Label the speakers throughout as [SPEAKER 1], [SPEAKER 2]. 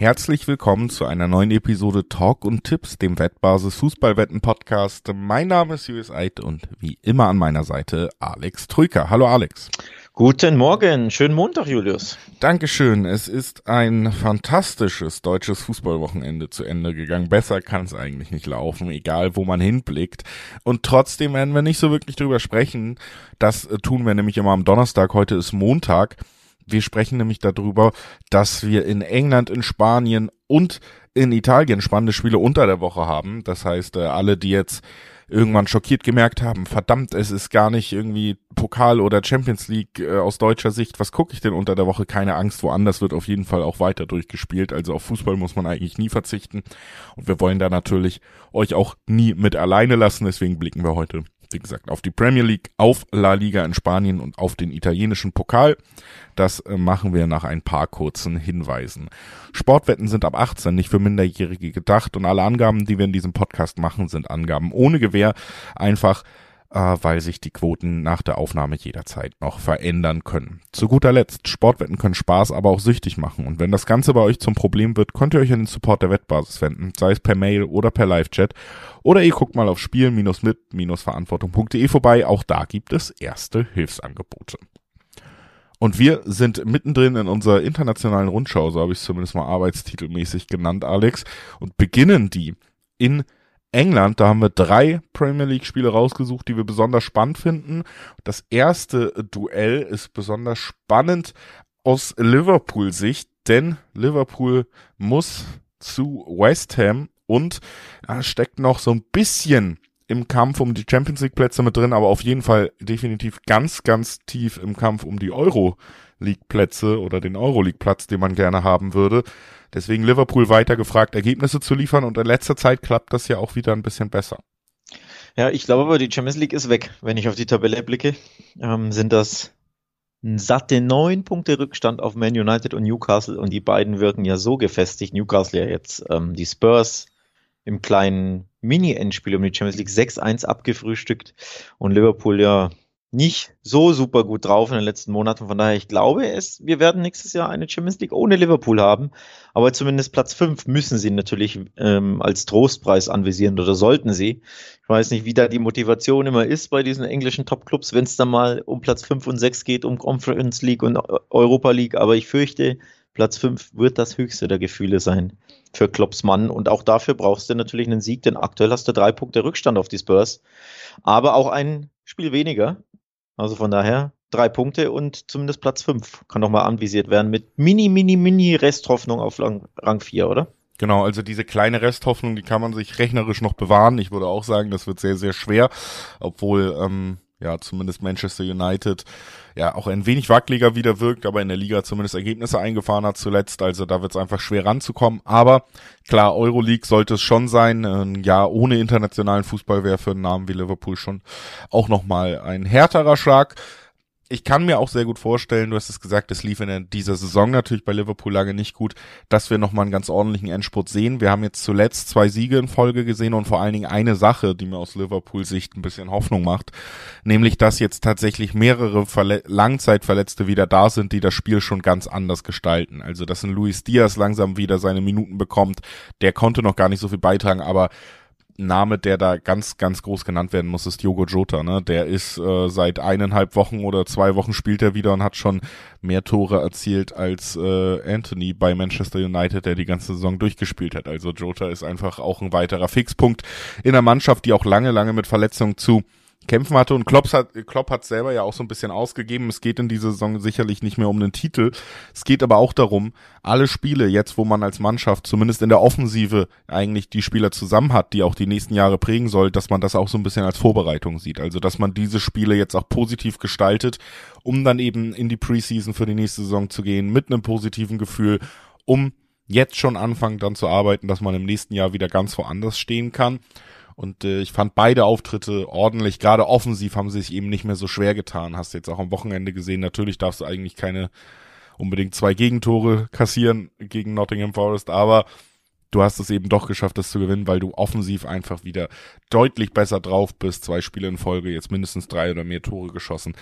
[SPEAKER 1] Herzlich willkommen zu einer neuen Episode Talk und Tipps, dem Wettbasis Fußballwetten Podcast. Mein Name ist Julius Eid und wie immer an meiner Seite Alex Trüker. Hallo Alex.
[SPEAKER 2] Guten Morgen, schönen Montag, Julius.
[SPEAKER 1] Dankeschön. Es ist ein fantastisches deutsches Fußballwochenende zu Ende gegangen. Besser kann es eigentlich nicht laufen, egal wo man hinblickt. Und trotzdem werden wir nicht so wirklich drüber sprechen. Das äh, tun wir nämlich immer am Donnerstag. Heute ist Montag. Wir sprechen nämlich darüber, dass wir in England, in Spanien und in Italien spannende Spiele unter der Woche haben. Das heißt, äh, alle, die jetzt irgendwann schockiert gemerkt haben, verdammt, es ist gar nicht irgendwie Pokal oder Champions League äh, aus deutscher Sicht, was gucke ich denn unter der Woche? Keine Angst, woanders wird auf jeden Fall auch weiter durchgespielt. Also auf Fußball muss man eigentlich nie verzichten. Und wir wollen da natürlich euch auch nie mit alleine lassen. Deswegen blicken wir heute wie gesagt, auf die Premier League, auf La Liga in Spanien und auf den italienischen Pokal. Das äh, machen wir nach ein paar kurzen Hinweisen. Sportwetten sind ab 18 nicht für Minderjährige gedacht und alle Angaben, die wir in diesem Podcast machen, sind Angaben ohne Gewähr. Einfach weil sich die Quoten nach der Aufnahme jederzeit noch verändern können. Zu guter Letzt, Sportwetten können Spaß, aber auch süchtig machen. Und wenn das Ganze bei euch zum Problem wird, könnt ihr euch an den Support der Wettbasis wenden, sei es per Mail oder per Live-Chat. Oder ihr guckt mal auf spielen-mit-verantwortung.de vorbei. Auch da gibt es erste Hilfsangebote. Und wir sind mittendrin in unserer internationalen Rundschau, so habe ich es zumindest mal arbeitstitelmäßig genannt, Alex, und beginnen die in England, da haben wir drei Premier League Spiele rausgesucht, die wir besonders spannend finden. Das erste Duell ist besonders spannend aus Liverpool Sicht, denn Liverpool muss zu West Ham und da steckt noch so ein bisschen im Kampf um die Champions League Plätze mit drin, aber auf jeden Fall definitiv ganz, ganz tief im Kampf um die Euro League Plätze oder den Euro League Platz, den man gerne haben würde. Deswegen Liverpool weiter gefragt, Ergebnisse zu liefern und in letzter Zeit klappt das ja auch wieder ein bisschen besser.
[SPEAKER 2] Ja, ich glaube aber, die Champions League ist weg. Wenn ich auf die Tabelle blicke, ähm, sind das satte neun Punkte Rückstand auf Man United und Newcastle und die beiden wirken ja so gefestigt. Newcastle ja jetzt ähm, die Spurs im kleinen Mini-Endspiel um die Champions League 6-1 abgefrühstückt und Liverpool ja nicht so super gut drauf in den letzten Monaten. Von daher, ich glaube es, wir werden nächstes Jahr eine Champions League ohne Liverpool haben. Aber zumindest Platz 5 müssen sie natürlich ähm, als Trostpreis anvisieren oder sollten sie. Ich weiß nicht, wie da die Motivation immer ist bei diesen englischen Top-Clubs, wenn es dann mal um Platz 5 und 6 geht, um Conference League und Europa League. Aber ich fürchte, Platz 5 wird das höchste der Gefühle sein für Klopps Mann. Und auch dafür brauchst du natürlich einen Sieg, denn aktuell hast du drei Punkte Rückstand auf die Spurs. Aber auch ein Spiel weniger. Also von daher drei Punkte und zumindest Platz fünf kann nochmal anvisiert werden mit mini, mini, mini Resthoffnung auf Rang vier, oder?
[SPEAKER 1] Genau, also diese kleine Resthoffnung, die kann man sich rechnerisch noch bewahren. Ich würde auch sagen, das wird sehr, sehr schwer, obwohl ähm, ja zumindest Manchester United ja auch ein wenig wackeliger wieder wirkt, aber in der Liga zumindest Ergebnisse eingefahren hat zuletzt. Also da wird es einfach schwer ranzukommen. Aber klar, Euroleague sollte es schon sein. Ein Jahr ohne internationalen Fußball wäre für einen Namen wie Liverpool schon auch nochmal ein härterer Schlag ich kann mir auch sehr gut vorstellen, du hast es gesagt, es lief in dieser Saison natürlich bei Liverpool lange nicht gut, dass wir nochmal einen ganz ordentlichen Endspurt sehen. Wir haben jetzt zuletzt zwei Siege in Folge gesehen und vor allen Dingen eine Sache, die mir aus Liverpools Sicht ein bisschen Hoffnung macht, nämlich dass jetzt tatsächlich mehrere Verle Langzeitverletzte wieder da sind, die das Spiel schon ganz anders gestalten. Also dass ein Luis Diaz langsam wieder seine Minuten bekommt, der konnte noch gar nicht so viel beitragen, aber Name, der da ganz, ganz groß genannt werden muss, ist Diogo Jota. Ne? Der ist äh, seit eineinhalb Wochen oder zwei Wochen spielt er wieder und hat schon mehr Tore erzielt als äh, Anthony bei Manchester United, der die ganze Saison durchgespielt hat. Also Jota ist einfach auch ein weiterer Fixpunkt in der Mannschaft, die auch lange, lange mit Verletzungen zu kämpfen hatte. Und Klopp hat, Klopp hat selber ja auch so ein bisschen ausgegeben. Es geht in dieser Saison sicherlich nicht mehr um den Titel. Es geht aber auch darum, alle Spiele jetzt, wo man als Mannschaft zumindest in der Offensive eigentlich die Spieler zusammen hat, die auch die nächsten Jahre prägen soll, dass man das auch so ein bisschen als Vorbereitung sieht. Also, dass man diese Spiele jetzt auch positiv gestaltet, um dann eben in die Preseason für die nächste Saison zu gehen mit einem positiven Gefühl, um jetzt schon anfangen dann zu arbeiten, dass man im nächsten Jahr wieder ganz woanders stehen kann. Und äh, ich fand beide Auftritte ordentlich. Gerade offensiv haben sie sich eben nicht mehr so schwer getan. Hast du jetzt auch am Wochenende gesehen. Natürlich darfst du eigentlich keine unbedingt zwei Gegentore kassieren gegen Nottingham Forest, aber du hast es eben doch geschafft, das zu gewinnen, weil du offensiv einfach wieder deutlich besser drauf bist. Zwei Spiele in Folge, jetzt mindestens drei oder mehr Tore geschossen.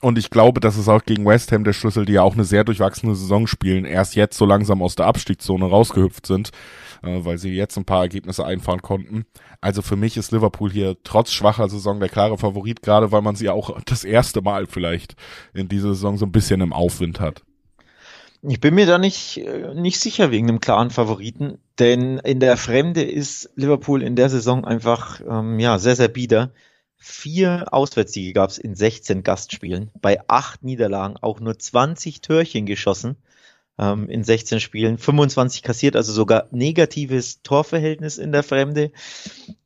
[SPEAKER 1] Und ich glaube, das ist auch gegen West Ham der Schlüssel, die ja auch eine sehr durchwachsene Saison spielen, erst jetzt so langsam aus der Abstiegszone rausgehüpft sind, äh, weil sie jetzt ein paar Ergebnisse einfahren konnten. Also für mich ist Liverpool hier trotz schwacher Saison der klare Favorit, gerade weil man sie auch das erste Mal vielleicht in dieser Saison so ein bisschen im Aufwind hat.
[SPEAKER 2] Ich bin mir da nicht, äh, nicht sicher wegen einem klaren Favoriten, denn in der Fremde ist Liverpool in der Saison einfach ähm, ja, sehr, sehr bieder. Vier Auswärtssiege gab es in 16 Gastspielen, bei acht Niederlagen auch nur 20 Törchen geschossen ähm, in 16 Spielen, 25 kassiert, also sogar negatives Torverhältnis in der Fremde.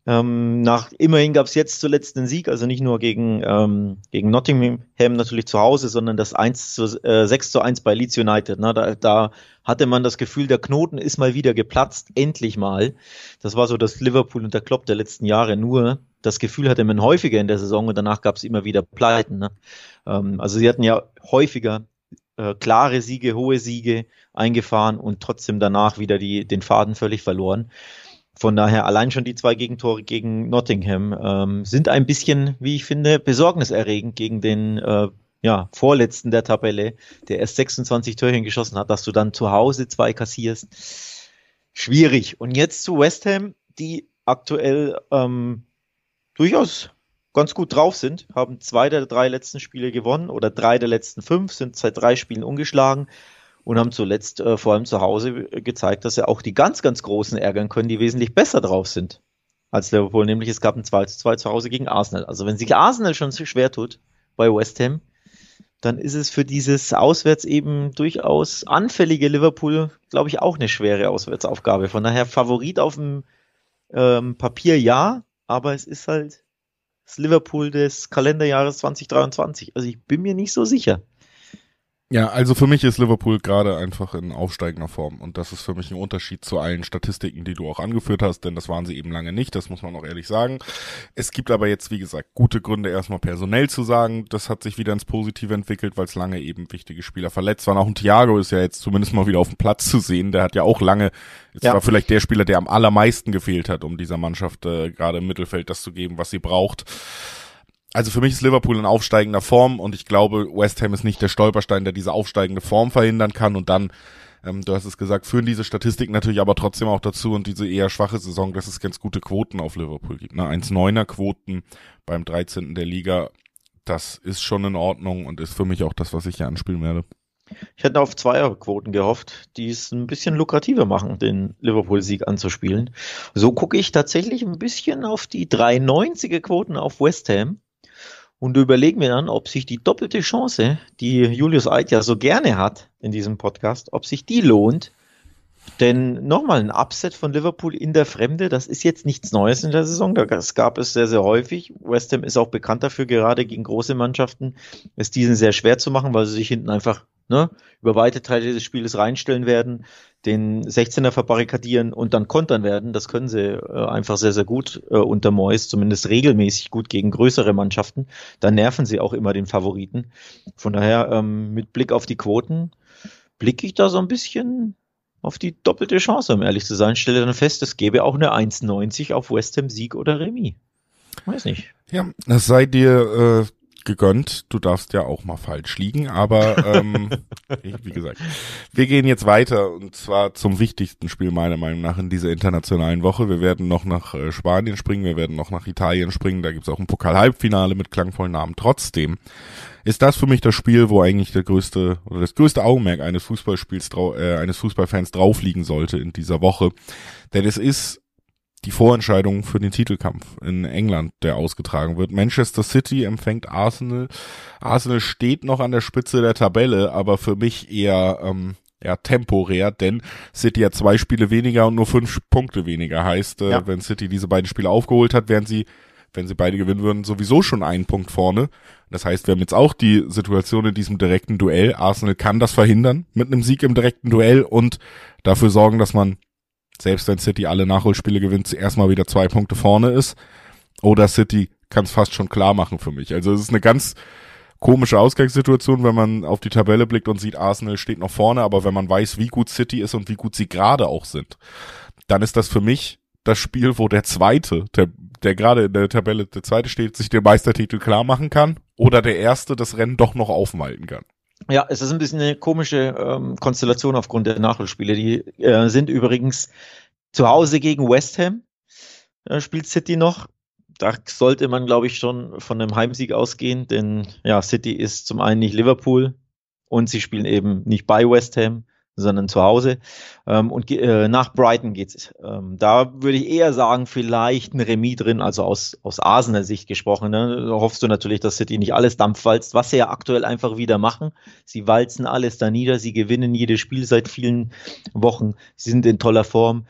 [SPEAKER 2] Ähm, nach immerhin gab es jetzt zuletzt einen Sieg, also nicht nur gegen, ähm, gegen Nottingham natürlich zu Hause, sondern das 1 zu, äh, 6 zu 1 bei Leeds United. Ne? Da, da hatte man das Gefühl, der Knoten ist mal wieder geplatzt, endlich mal. Das war so das Liverpool und der Klopp der letzten Jahre. Nur das Gefühl hatte man häufiger in der Saison und danach gab es immer wieder Pleiten. Ne? Ähm, also sie hatten ja häufiger äh, klare Siege, hohe Siege eingefahren und trotzdem danach wieder die, den Faden völlig verloren. Von daher allein schon die zwei Gegentore gegen Nottingham ähm, sind ein bisschen, wie ich finde, besorgniserregend gegen den äh, ja, Vorletzten der Tabelle, der erst 26 Törchen geschossen hat, dass du dann zu Hause zwei kassierst. Schwierig. Und jetzt zu West Ham, die aktuell ähm, durchaus ganz gut drauf sind, haben zwei der drei letzten Spiele gewonnen oder drei der letzten fünf, sind seit drei Spielen ungeschlagen und haben zuletzt äh, vor allem zu Hause gezeigt, dass sie auch die ganz, ganz Großen ärgern können, die wesentlich besser drauf sind als Liverpool. Nämlich es gab ein 2 zu 2 zu Hause gegen Arsenal. Also wenn sich Arsenal schon so schwer tut bei West Ham, dann ist es für dieses auswärts eben durchaus anfällige Liverpool, glaube ich, auch eine schwere Auswärtsaufgabe. Von daher Favorit auf dem ähm, Papier ja, aber es ist halt Liverpool des Kalenderjahres 2023. Also ich bin mir nicht so sicher.
[SPEAKER 1] Ja, also für mich ist Liverpool gerade einfach in aufsteigender Form und das ist für mich ein Unterschied zu allen Statistiken, die du auch angeführt hast, denn das waren sie eben lange nicht, das muss man auch ehrlich sagen. Es gibt aber jetzt, wie gesagt, gute Gründe erstmal personell zu sagen, das hat sich wieder ins Positive entwickelt, weil es lange eben wichtige Spieler verletzt waren. Auch ein Thiago ist ja jetzt zumindest mal wieder auf dem Platz zu sehen, der hat ja auch lange, jetzt ja. war vielleicht der Spieler, der am allermeisten gefehlt hat, um dieser Mannschaft äh, gerade im Mittelfeld das zu geben, was sie braucht also für mich ist Liverpool in aufsteigender Form und ich glaube, West Ham ist nicht der Stolperstein, der diese aufsteigende Form verhindern kann und dann, ähm, du hast es gesagt, führen diese Statistiken natürlich aber trotzdem auch dazu und diese eher schwache Saison, dass es ganz gute Quoten auf Liverpool gibt. Ne? 1,9er Quoten beim 13. der Liga, das ist schon in Ordnung und ist für mich auch das, was ich hier anspielen werde.
[SPEAKER 2] Ich hätte auf Zweierquoten gehofft, die es ein bisschen lukrativer machen, den Liverpool-Sieg anzuspielen. So gucke ich tatsächlich ein bisschen auf die 390er Quoten auf West Ham und überlegen mir dann, ob sich die doppelte Chance, die Julius Eid ja so gerne hat in diesem Podcast, ob sich die lohnt. Denn nochmal ein Upset von Liverpool in der Fremde, das ist jetzt nichts Neues in der Saison. Das gab es sehr, sehr häufig. West Ham ist auch bekannt dafür, gerade gegen große Mannschaften, es diesen sehr schwer zu machen, weil sie sich hinten einfach ne, über weite Teile des Spieles reinstellen werden, den 16er verbarrikadieren und dann kontern werden. Das können sie äh, einfach sehr, sehr gut äh, unter Mois, zumindest regelmäßig gut gegen größere Mannschaften. Da nerven sie auch immer den Favoriten. Von daher, ähm, mit Blick auf die Quoten, blicke ich da so ein bisschen auf die doppelte Chance, um ehrlich zu sein. Stelle dann fest, es gäbe auch eine 1,90 auf West Ham Sieg oder Remis. Weiß nicht.
[SPEAKER 1] Ja, das sei dir äh, gegönnt. Du darfst ja auch mal falsch liegen, aber ähm, wie gesagt, wir gehen jetzt weiter und zwar zum wichtigsten Spiel meiner Meinung nach in dieser internationalen Woche. Wir werden noch nach äh, Spanien springen, wir werden noch nach Italien springen. Da gibt's auch ein Pokal-Halbfinale mit klangvollen Namen. Trotzdem ist das für mich das Spiel, wo eigentlich der größte oder das größte Augenmerk eines Fußballspiels äh, eines Fußballfans drauf liegen sollte in dieser Woche. Denn es ist die Vorentscheidung für den Titelkampf in England, der ausgetragen wird. Manchester City empfängt Arsenal. Arsenal steht noch an der Spitze der Tabelle, aber für mich eher ähm, ja, temporär, denn City hat zwei Spiele weniger und nur fünf Punkte weniger. Heißt, äh, ja. wenn City diese beiden Spiele aufgeholt hat, wären sie, wenn sie beide gewinnen würden, sowieso schon einen Punkt vorne. Das heißt, wir haben jetzt auch die Situation in diesem direkten Duell. Arsenal kann das verhindern mit einem Sieg im direkten Duell und dafür sorgen, dass man selbst wenn City alle Nachholspiele gewinnt, erstmal wieder zwei Punkte vorne ist. Oder City kann es fast schon klar machen für mich. Also es ist eine ganz komische Ausgangssituation, wenn man auf die Tabelle blickt und sieht, Arsenal steht noch vorne, aber wenn man weiß, wie gut City ist und wie gut sie gerade auch sind, dann ist das für mich das Spiel, wo der Zweite, der, der gerade in der Tabelle der Zweite steht, sich den Meistertitel klar machen kann oder der Erste das Rennen doch noch aufmalten kann.
[SPEAKER 2] Ja, es ist ein bisschen eine komische ähm, Konstellation aufgrund der Nachholspiele. Die äh, sind übrigens zu Hause gegen West Ham, äh, spielt City noch. Da sollte man, glaube ich, schon von einem Heimsieg ausgehen, denn ja, City ist zum einen nicht Liverpool und sie spielen eben nicht bei West Ham sondern zu Hause. Ähm, und äh, nach Brighton geht's. Ähm, da würde ich eher sagen, vielleicht ein Remis drin, also aus, aus Arsener Sicht gesprochen. Ne? Da hoffst du natürlich, dass City nicht alles dampfwalzt, was sie ja aktuell einfach wieder machen. Sie walzen alles da nieder, sie gewinnen jedes Spiel seit vielen Wochen, sie sind in toller Form.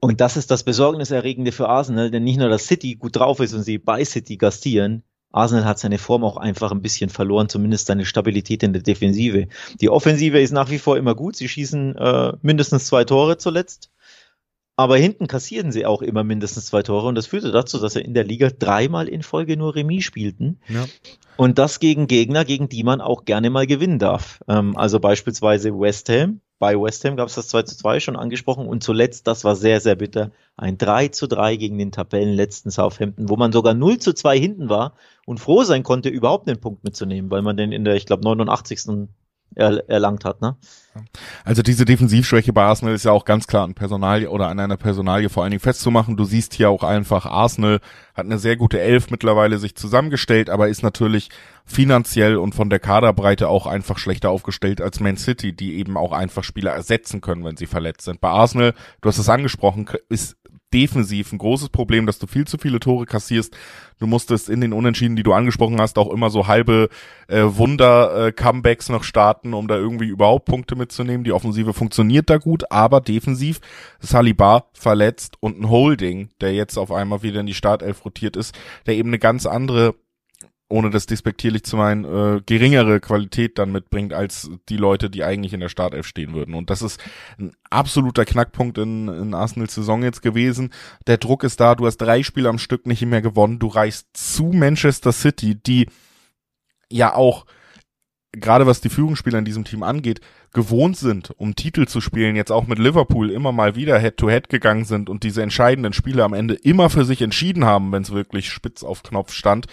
[SPEAKER 2] Und das ist das Besorgniserregende für Arsenal, denn nicht nur, dass City gut drauf ist und sie bei City gastieren, Arsenal hat seine Form auch einfach ein bisschen verloren, zumindest seine Stabilität in der Defensive. Die Offensive ist nach wie vor immer gut. Sie schießen äh, mindestens zwei Tore zuletzt. Aber hinten kassieren sie auch immer mindestens zwei Tore und das führte dazu, dass sie in der Liga dreimal in Folge nur Remis spielten. Ja. Und das gegen Gegner, gegen die man auch gerne mal gewinnen darf. Ähm, also beispielsweise West Ham, bei West Ham gab es das 2 zu 2 schon angesprochen und zuletzt, das war sehr, sehr bitter, ein 3 zu 3 gegen den Tabellenletzten Southampton, wo man sogar 0 zu 2 hinten war und froh sein konnte, überhaupt einen Punkt mitzunehmen, weil man den in der, ich glaube, 89 er, erlangt hat. Ne?
[SPEAKER 1] Also diese Defensivschwäche bei Arsenal ist ja auch ganz klar an Personalie oder an einer Personalie vor allen Dingen festzumachen. Du siehst hier auch einfach, Arsenal hat eine sehr gute Elf mittlerweile sich zusammengestellt, aber ist natürlich finanziell und von der Kaderbreite auch einfach schlechter aufgestellt als Man City, die eben auch einfach Spieler ersetzen können, wenn sie verletzt sind. Bei Arsenal, du hast es angesprochen, ist defensiv ein großes Problem, dass du viel zu viele Tore kassierst. Du musstest in den Unentschieden, die du angesprochen hast, auch immer so halbe äh, Wunder-Comebacks äh, noch starten, um da irgendwie überhaupt Punkte mitzunehmen. Die Offensive funktioniert da gut, aber defensiv Saliba verletzt und ein Holding, der jetzt auf einmal wieder in die Startelf rotiert ist, der eben eine ganz andere ohne das despektierlich zu meinen, äh, geringere Qualität dann mitbringt als die Leute, die eigentlich in der Startelf stehen würden. Und das ist ein absoluter Knackpunkt in, in Arsenals Saison jetzt gewesen. Der Druck ist da, du hast drei Spiele am Stück nicht mehr gewonnen, du reist zu Manchester City, die ja auch gerade was die Führungsspieler in diesem Team angeht, gewohnt sind, um Titel zu spielen, jetzt auch mit Liverpool immer mal wieder Head-to-Head -head gegangen sind und diese entscheidenden Spiele am Ende immer für sich entschieden haben, wenn es wirklich spitz auf Knopf stand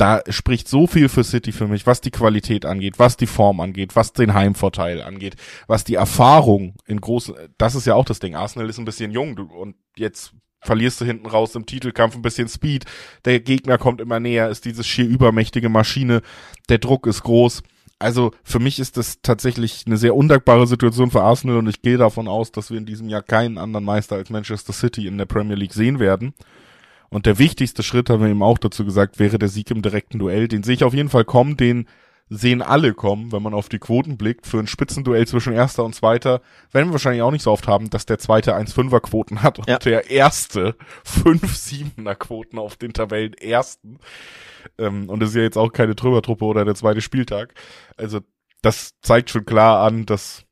[SPEAKER 1] da spricht so viel für City für mich, was die Qualität angeht, was die Form angeht, was den Heimvorteil angeht, was die Erfahrung in großen, das ist ja auch das Ding. Arsenal ist ein bisschen jung und jetzt verlierst du hinten raus im Titelkampf ein bisschen Speed. Der Gegner kommt immer näher, ist dieses schier übermächtige Maschine. Der Druck ist groß. Also für mich ist das tatsächlich eine sehr undankbare Situation für Arsenal und ich gehe davon aus, dass wir in diesem Jahr keinen anderen Meister als Manchester City in der Premier League sehen werden. Und der wichtigste Schritt, haben wir eben auch dazu gesagt, wäre der Sieg im direkten Duell. Den sehe ich auf jeden Fall kommen, den sehen alle kommen, wenn man auf die Quoten blickt. Für ein Spitzenduell zwischen Erster und Zweiter werden wir wahrscheinlich auch nicht so oft haben, dass der Zweite 1-5er Quoten hat und ja. der Erste 5-7er Quoten auf den Tabellen Ersten. Ähm, und das ist ja jetzt auch keine Trümmertruppe oder der zweite Spieltag. Also das zeigt schon klar an, dass,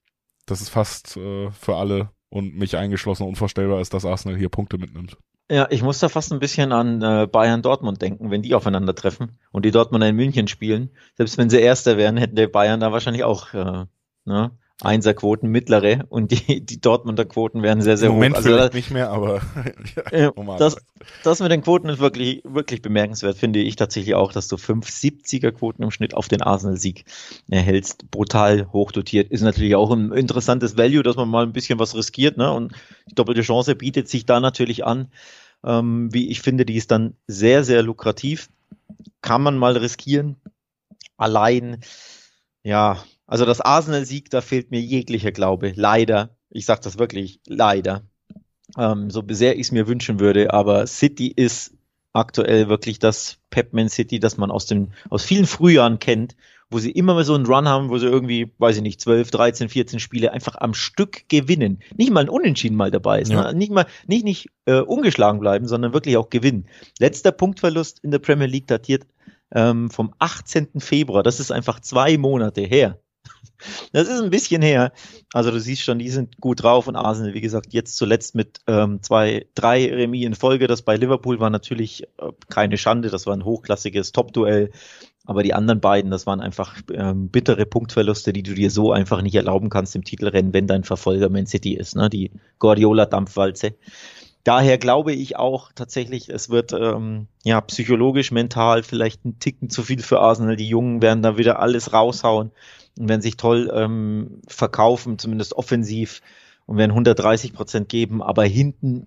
[SPEAKER 1] dass es fast äh, für alle und mich eingeschlossen unvorstellbar ist, dass Arsenal hier Punkte mitnimmt.
[SPEAKER 2] Ja, ich muss da fast ein bisschen an äh, Bayern Dortmund denken, wenn die aufeinandertreffen und die Dortmunder in München spielen. Selbst wenn sie Erster wären, hätten die Bayern da wahrscheinlich auch äh, ne, Einserquoten, mittlere und die, die Dortmunder Quoten wären sehr, sehr
[SPEAKER 1] Moment
[SPEAKER 2] hoch.
[SPEAKER 1] Also vielleicht nicht mehr, aber
[SPEAKER 2] ja, das, das mit den Quoten ist wirklich, wirklich bemerkenswert, finde ich tatsächlich auch, dass du 570er Quoten im Schnitt auf den Arsenal-Sieg erhältst. Brutal hochdotiert. Ist natürlich auch ein interessantes Value, dass man mal ein bisschen was riskiert, ne? Und die doppelte Chance bietet sich da natürlich an. Ähm, wie ich finde, die ist dann sehr, sehr lukrativ. Kann man mal riskieren. Allein, ja, also das Arsenal-Sieg, da fehlt mir jeglicher Glaube. Leider. Ich sage das wirklich, leider. Ähm, so sehr ich es mir wünschen würde. Aber City ist aktuell wirklich das Pepman City, das man aus den aus vielen Frühjahren kennt, wo sie immer mal so einen Run haben, wo sie irgendwie, weiß ich nicht, 12, 13, 14 Spiele einfach am Stück gewinnen. Nicht mal ein Unentschieden mal dabei ist. Ja. Ne? Nicht mal, nicht, nicht äh, ungeschlagen bleiben, sondern wirklich auch gewinnen. Letzter Punktverlust in der Premier League datiert ähm, vom 18. Februar. Das ist einfach zwei Monate her. Das ist ein bisschen her. Also du siehst schon, die sind gut drauf und Arsenal, wie gesagt, jetzt zuletzt mit ähm, zwei, drei Remis in Folge. Das bei Liverpool war natürlich äh, keine Schande, das war ein hochklassiges Top-Duell. Aber die anderen beiden, das waren einfach ähm, bittere Punktverluste, die du dir so einfach nicht erlauben kannst im Titelrennen, wenn dein Verfolger Man City ist, ne? Die Guardiola-Dampfwalze. daher glaube ich auch tatsächlich, es wird ähm, ja psychologisch, mental vielleicht ein Ticken zu viel für Arsenal. Die Jungen werden da wieder alles raushauen und werden sich toll ähm, verkaufen, zumindest offensiv und werden 130 Prozent geben. Aber hinten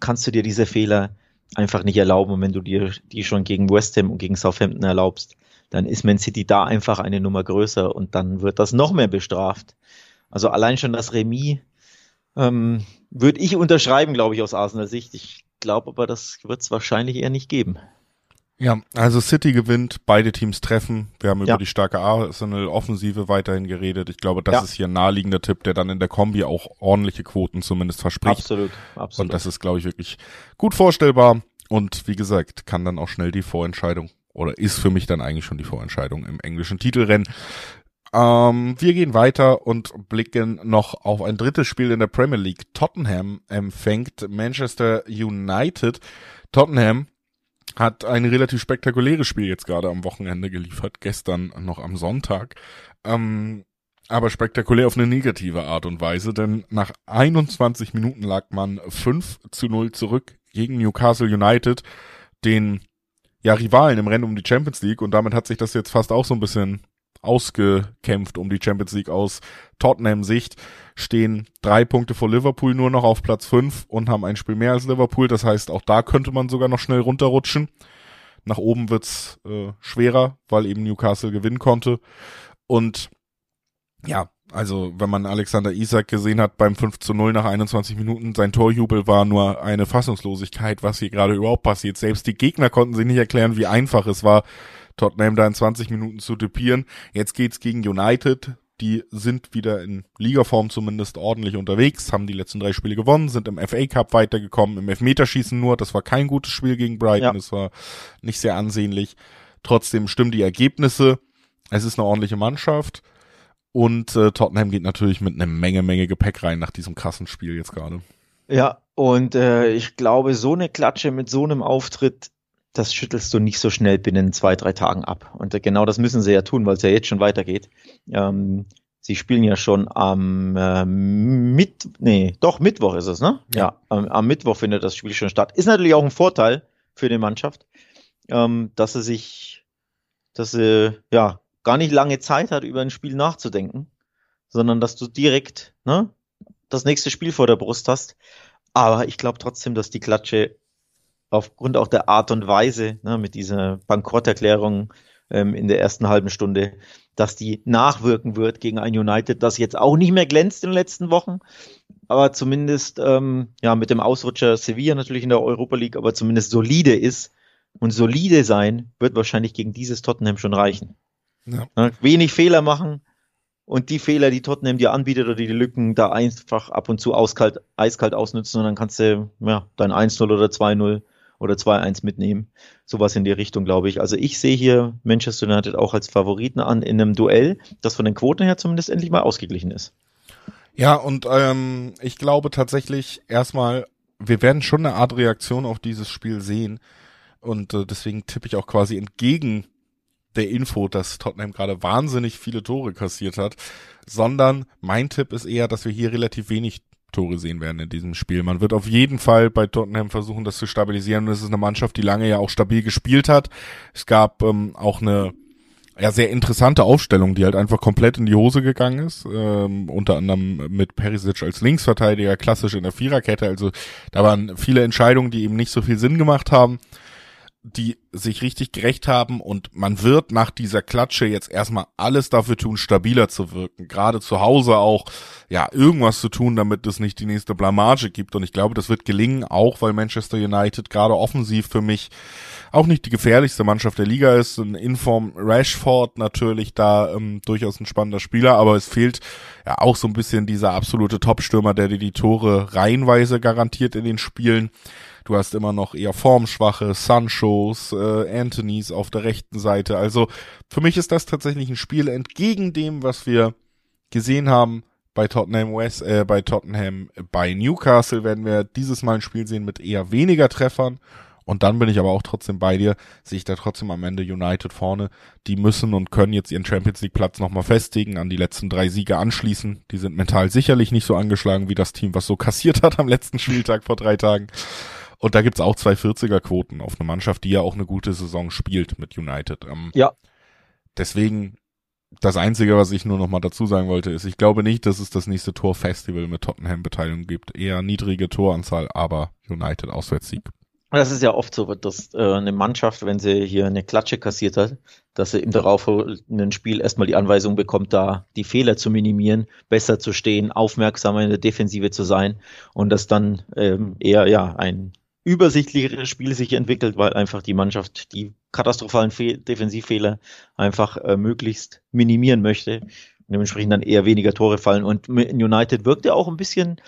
[SPEAKER 2] kannst du dir diese Fehler einfach nicht erlauben. Und wenn du dir die schon gegen West Ham und gegen Southampton erlaubst, dann ist Man City da einfach eine Nummer größer und dann wird das noch mehr bestraft. Also allein schon das Remis ähm, würde ich unterschreiben, glaube ich, aus Arsenal Sicht. Ich glaube aber, das wird es wahrscheinlich eher nicht geben.
[SPEAKER 1] Ja, also City gewinnt, beide Teams treffen. Wir haben ja. über die starke Arsenal-Offensive weiterhin geredet. Ich glaube, das ja. ist hier ein naheliegender Tipp, der dann in der Kombi auch ordentliche Quoten zumindest verspricht.
[SPEAKER 2] Absolut, absolut.
[SPEAKER 1] Und das ist, glaube ich, wirklich gut vorstellbar. Und wie gesagt, kann dann auch schnell die Vorentscheidung oder ist für mich dann eigentlich schon die Vorentscheidung im englischen Titelrennen. Ähm, wir gehen weiter und blicken noch auf ein drittes Spiel in der Premier League. Tottenham empfängt Manchester United. Tottenham hat ein relativ spektakuläres Spiel jetzt gerade am Wochenende geliefert, gestern noch am Sonntag. Ähm, aber spektakulär auf eine negative Art und Weise, denn nach 21 Minuten lag man 5 zu 0 zurück gegen Newcastle United, den ja Rivalen im Rennen um die Champions League und damit hat sich das jetzt fast auch so ein bisschen ausgekämpft um die Champions League aus Tottenham Sicht, stehen drei Punkte vor Liverpool nur noch auf Platz fünf und haben ein Spiel mehr als Liverpool. Das heißt, auch da könnte man sogar noch schnell runterrutschen. Nach oben wird's äh, schwerer, weil eben Newcastle gewinnen konnte. Und ja, also wenn man Alexander Isak gesehen hat beim 5 zu 0 nach 21 Minuten, sein Torjubel war nur eine Fassungslosigkeit, was hier gerade überhaupt passiert. Selbst die Gegner konnten sich nicht erklären, wie einfach es war, Tottenham da in 20 Minuten zu typieren. Jetzt geht's gegen United. Die sind wieder in Ligaform zumindest ordentlich unterwegs, haben die letzten drei Spiele gewonnen, sind im FA Cup weitergekommen, im Elfmeterschießen nur. Das war kein gutes Spiel gegen Brighton, ja. es war nicht sehr ansehnlich. Trotzdem stimmen die Ergebnisse. Es ist eine ordentliche Mannschaft. Und äh, Tottenham geht natürlich mit einer Menge, Menge Gepäck rein nach diesem krassen Spiel jetzt gerade.
[SPEAKER 2] Ja, und äh, ich glaube, so eine Klatsche mit so einem Auftritt das schüttelst du nicht so schnell binnen zwei, drei Tagen ab. Und genau das müssen sie ja tun, weil es ja jetzt schon weitergeht. Ähm, sie spielen ja schon am äh, mit, nee, doch Mittwoch ist es, ne? Ja, ja am, am, Mittwoch findet das Spiel schon statt. Ist natürlich auch ein Vorteil für die Mannschaft, ähm, dass sie sich, dass sie ja gar nicht lange Zeit hat, über ein Spiel nachzudenken, sondern dass du direkt ne, das nächste Spiel vor der Brust hast. Aber ich glaube trotzdem, dass die Klatsche aufgrund auch der Art und Weise, ne, mit dieser Bankrotterklärung ähm, in der ersten halben Stunde, dass die nachwirken wird gegen ein United, das jetzt auch nicht mehr glänzt in den letzten Wochen, aber zumindest ja mit dem Ausrutscher Sevilla natürlich in der Europa League, aber zumindest solide ist. Und solide sein wird wahrscheinlich gegen dieses Tottenham schon reichen. Ja. Ne, wenig Fehler machen und die Fehler, die Tottenham dir anbietet oder die Lücken da einfach ab und zu auskalt, eiskalt ausnutzen und dann kannst du ja dein 1-0 oder 2-0 oder 2-1 mitnehmen. Sowas in die Richtung, glaube ich. Also ich sehe hier Manchester United auch als Favoriten an in einem Duell, das von den Quoten her zumindest endlich mal ausgeglichen ist.
[SPEAKER 1] Ja, und ähm, ich glaube tatsächlich erstmal, wir werden schon eine Art Reaktion auf dieses Spiel sehen. Und äh, deswegen tippe ich auch quasi entgegen der Info, dass Tottenham gerade wahnsinnig viele Tore kassiert hat, sondern mein Tipp ist eher, dass wir hier relativ wenig Tore sehen werden in diesem Spiel. Man wird auf jeden Fall bei Tottenham versuchen, das zu stabilisieren. Und es ist eine Mannschaft, die lange ja auch stabil gespielt hat. Es gab ähm, auch eine ja, sehr interessante Aufstellung, die halt einfach komplett in die Hose gegangen ist. Ähm, unter anderem mit Perisic als Linksverteidiger, klassisch in der Viererkette. Also da waren viele Entscheidungen, die eben nicht so viel Sinn gemacht haben die sich richtig gerecht haben und man wird nach dieser Klatsche jetzt erstmal alles dafür tun, stabiler zu wirken. Gerade zu Hause auch, ja, irgendwas zu tun, damit es nicht die nächste Blamage gibt. Und ich glaube, das wird gelingen, auch weil Manchester United gerade offensiv für mich auch nicht die gefährlichste Mannschaft der Liga ist. Ein Inform Rashford natürlich da ähm, durchaus ein spannender Spieler, aber es fehlt ja auch so ein bisschen dieser absolute Topstürmer, der dir die Tore reihenweise garantiert in den Spielen. Du hast immer noch eher formschwache Sanchos, äh, Anthonys auf der rechten Seite. Also für mich ist das tatsächlich ein Spiel entgegen dem, was wir gesehen haben bei Tottenham West, äh, bei Tottenham, bei Newcastle werden wir dieses Mal ein Spiel sehen mit eher weniger Treffern Und dann bin ich aber auch trotzdem bei dir, sehe ich da trotzdem am Ende United vorne. Die müssen und können jetzt ihren Champions League Platz nochmal festigen, an die letzten drei Siege anschließen. Die sind mental sicherlich nicht so angeschlagen wie das Team, was so kassiert hat am letzten Spieltag vor drei Tagen. Und da gibt's auch zwei 40er Quoten auf eine Mannschaft, die ja auch eine gute Saison spielt mit United. Ähm,
[SPEAKER 2] ja.
[SPEAKER 1] Deswegen das Einzige, was ich nur noch mal dazu sagen wollte, ist, ich glaube nicht, dass es das nächste Torfestival mit Tottenham-Beteiligung gibt. Eher niedrige Toranzahl, aber United Auswärtssieg.
[SPEAKER 2] Das ist ja oft so, dass äh, eine Mannschaft, wenn sie hier eine Klatsche kassiert hat, dass sie im darauffolgenden Spiel erstmal die Anweisung bekommt, da die Fehler zu minimieren, besser zu stehen, aufmerksamer in der Defensive zu sein und dass dann ähm, eher ja ein übersichtlicheres Spiel sich entwickelt, weil einfach die Mannschaft die katastrophalen Fe Defensivfehler einfach äh, möglichst minimieren möchte und dementsprechend dann eher weniger Tore fallen. Und United wirkte auch ein bisschen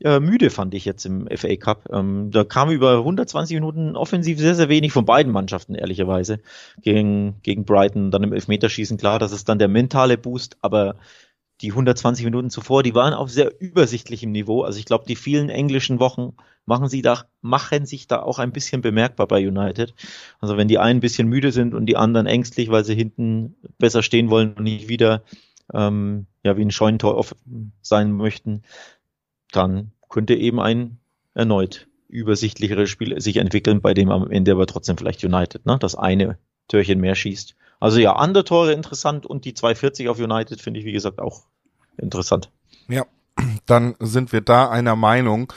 [SPEAKER 2] äh, müde, fand ich jetzt im FA Cup. Ähm, da kam über 120 Minuten offensiv sehr, sehr wenig von beiden Mannschaften, ehrlicherweise. Gegen, gegen Brighton, dann im Elfmeterschießen, klar, das ist dann der mentale Boost, aber die 120 Minuten zuvor, die waren auf sehr übersichtlichem Niveau. Also ich glaube, die vielen englischen Wochen machen sie da, machen sich da auch ein bisschen bemerkbar bei United. Also wenn die einen ein bisschen müde sind und die anderen ängstlich, weil sie hinten besser stehen wollen und nicht wieder ähm, ja wie ein Scheunentor sein möchten, dann könnte eben ein erneut übersichtlicheres Spiel sich entwickeln, bei dem am Ende aber trotzdem vielleicht United, ne, das eine Türchen mehr schießt. Also ja, andere Tore interessant und die 240 auf United finde ich, wie gesagt, auch interessant.
[SPEAKER 1] Ja, dann sind wir da einer Meinung.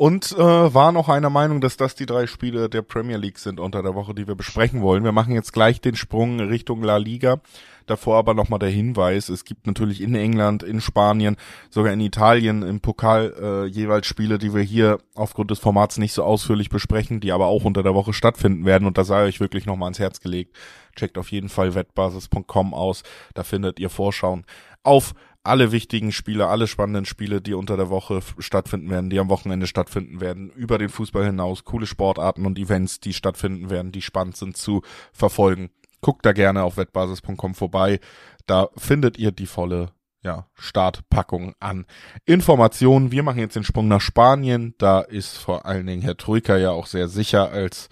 [SPEAKER 1] Und äh, war noch einer Meinung, dass das die drei Spiele der Premier League sind unter der Woche, die wir besprechen wollen. Wir machen jetzt gleich den Sprung Richtung La Liga. Davor aber nochmal der Hinweis, es gibt natürlich in England, in Spanien, sogar in Italien im Pokal äh, jeweils Spiele, die wir hier aufgrund des Formats nicht so ausführlich besprechen, die aber auch unter der Woche stattfinden werden. Und da sei euch wirklich nochmal ans Herz gelegt. Checkt auf jeden Fall wettbasis.com aus. Da findet ihr Vorschauen auf alle wichtigen Spiele, alle spannenden Spiele, die unter der Woche stattfinden werden, die am Wochenende stattfinden werden, über den Fußball hinaus, coole Sportarten und Events, die stattfinden werden, die spannend sind zu verfolgen. Guckt da gerne auf wettbasis.com vorbei. Da findet ihr die volle ja, Startpackung an Informationen. Wir machen jetzt den Sprung nach Spanien. Da ist vor allen Dingen Herr Troika ja auch sehr sicher als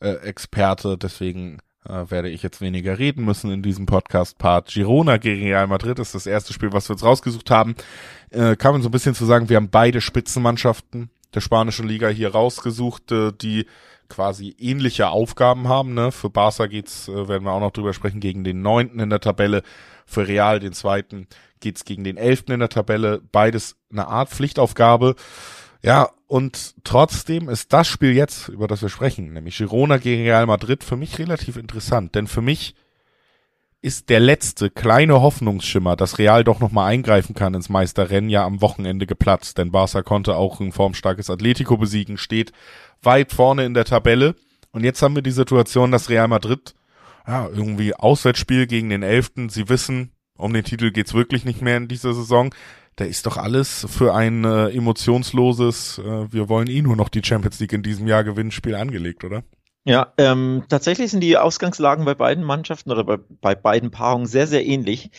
[SPEAKER 1] äh, Experte. Deswegen äh, werde ich jetzt weniger reden müssen in diesem Podcast-Part. Girona gegen Real Madrid ist das erste Spiel, was wir uns rausgesucht haben. Äh, kann man so ein bisschen zu sagen, wir haben beide Spitzenmannschaften der spanischen Liga hier rausgesucht, äh, die quasi ähnliche Aufgaben haben. Ne? Für Barca geht's, äh, werden wir auch noch drüber sprechen, gegen den neunten in der Tabelle. Für Real, den zweiten, geht's gegen den elften in der Tabelle. Beides eine Art Pflichtaufgabe. Ja, und trotzdem ist das Spiel jetzt, über das wir sprechen, nämlich Girona gegen Real Madrid, für mich relativ interessant. Denn für mich ist der letzte kleine Hoffnungsschimmer, dass Real doch nochmal eingreifen kann ins Meisterrennen, ja am Wochenende geplatzt. Denn Barca konnte auch ein formstarkes Atletico besiegen, steht weit vorne in der Tabelle. Und jetzt haben wir die Situation, dass Real Madrid, ja, irgendwie Auswärtsspiel gegen den Elften, sie wissen, um den Titel geht's wirklich nicht mehr in dieser Saison da ist doch alles für ein äh, emotionsloses, äh, wir wollen eh nur noch die Champions League in diesem Jahr gewinnen, Spiel angelegt, oder?
[SPEAKER 2] Ja, ähm, tatsächlich sind die Ausgangslagen bei beiden Mannschaften oder bei, bei beiden Paarungen sehr, sehr ähnlich,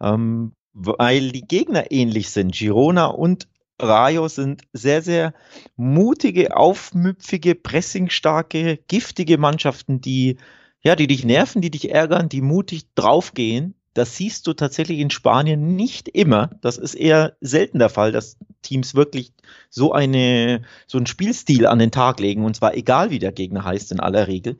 [SPEAKER 2] ähm, weil die Gegner ähnlich sind. Girona und Rayo sind sehr, sehr mutige, aufmüpfige, pressingstarke, giftige Mannschaften, die, ja, die dich nerven, die dich ärgern, die mutig draufgehen das siehst du tatsächlich in Spanien nicht immer. Das ist eher selten der Fall, dass Teams wirklich so eine, so einen Spielstil an den Tag legen. Und zwar egal, wie der Gegner heißt, in aller Regel.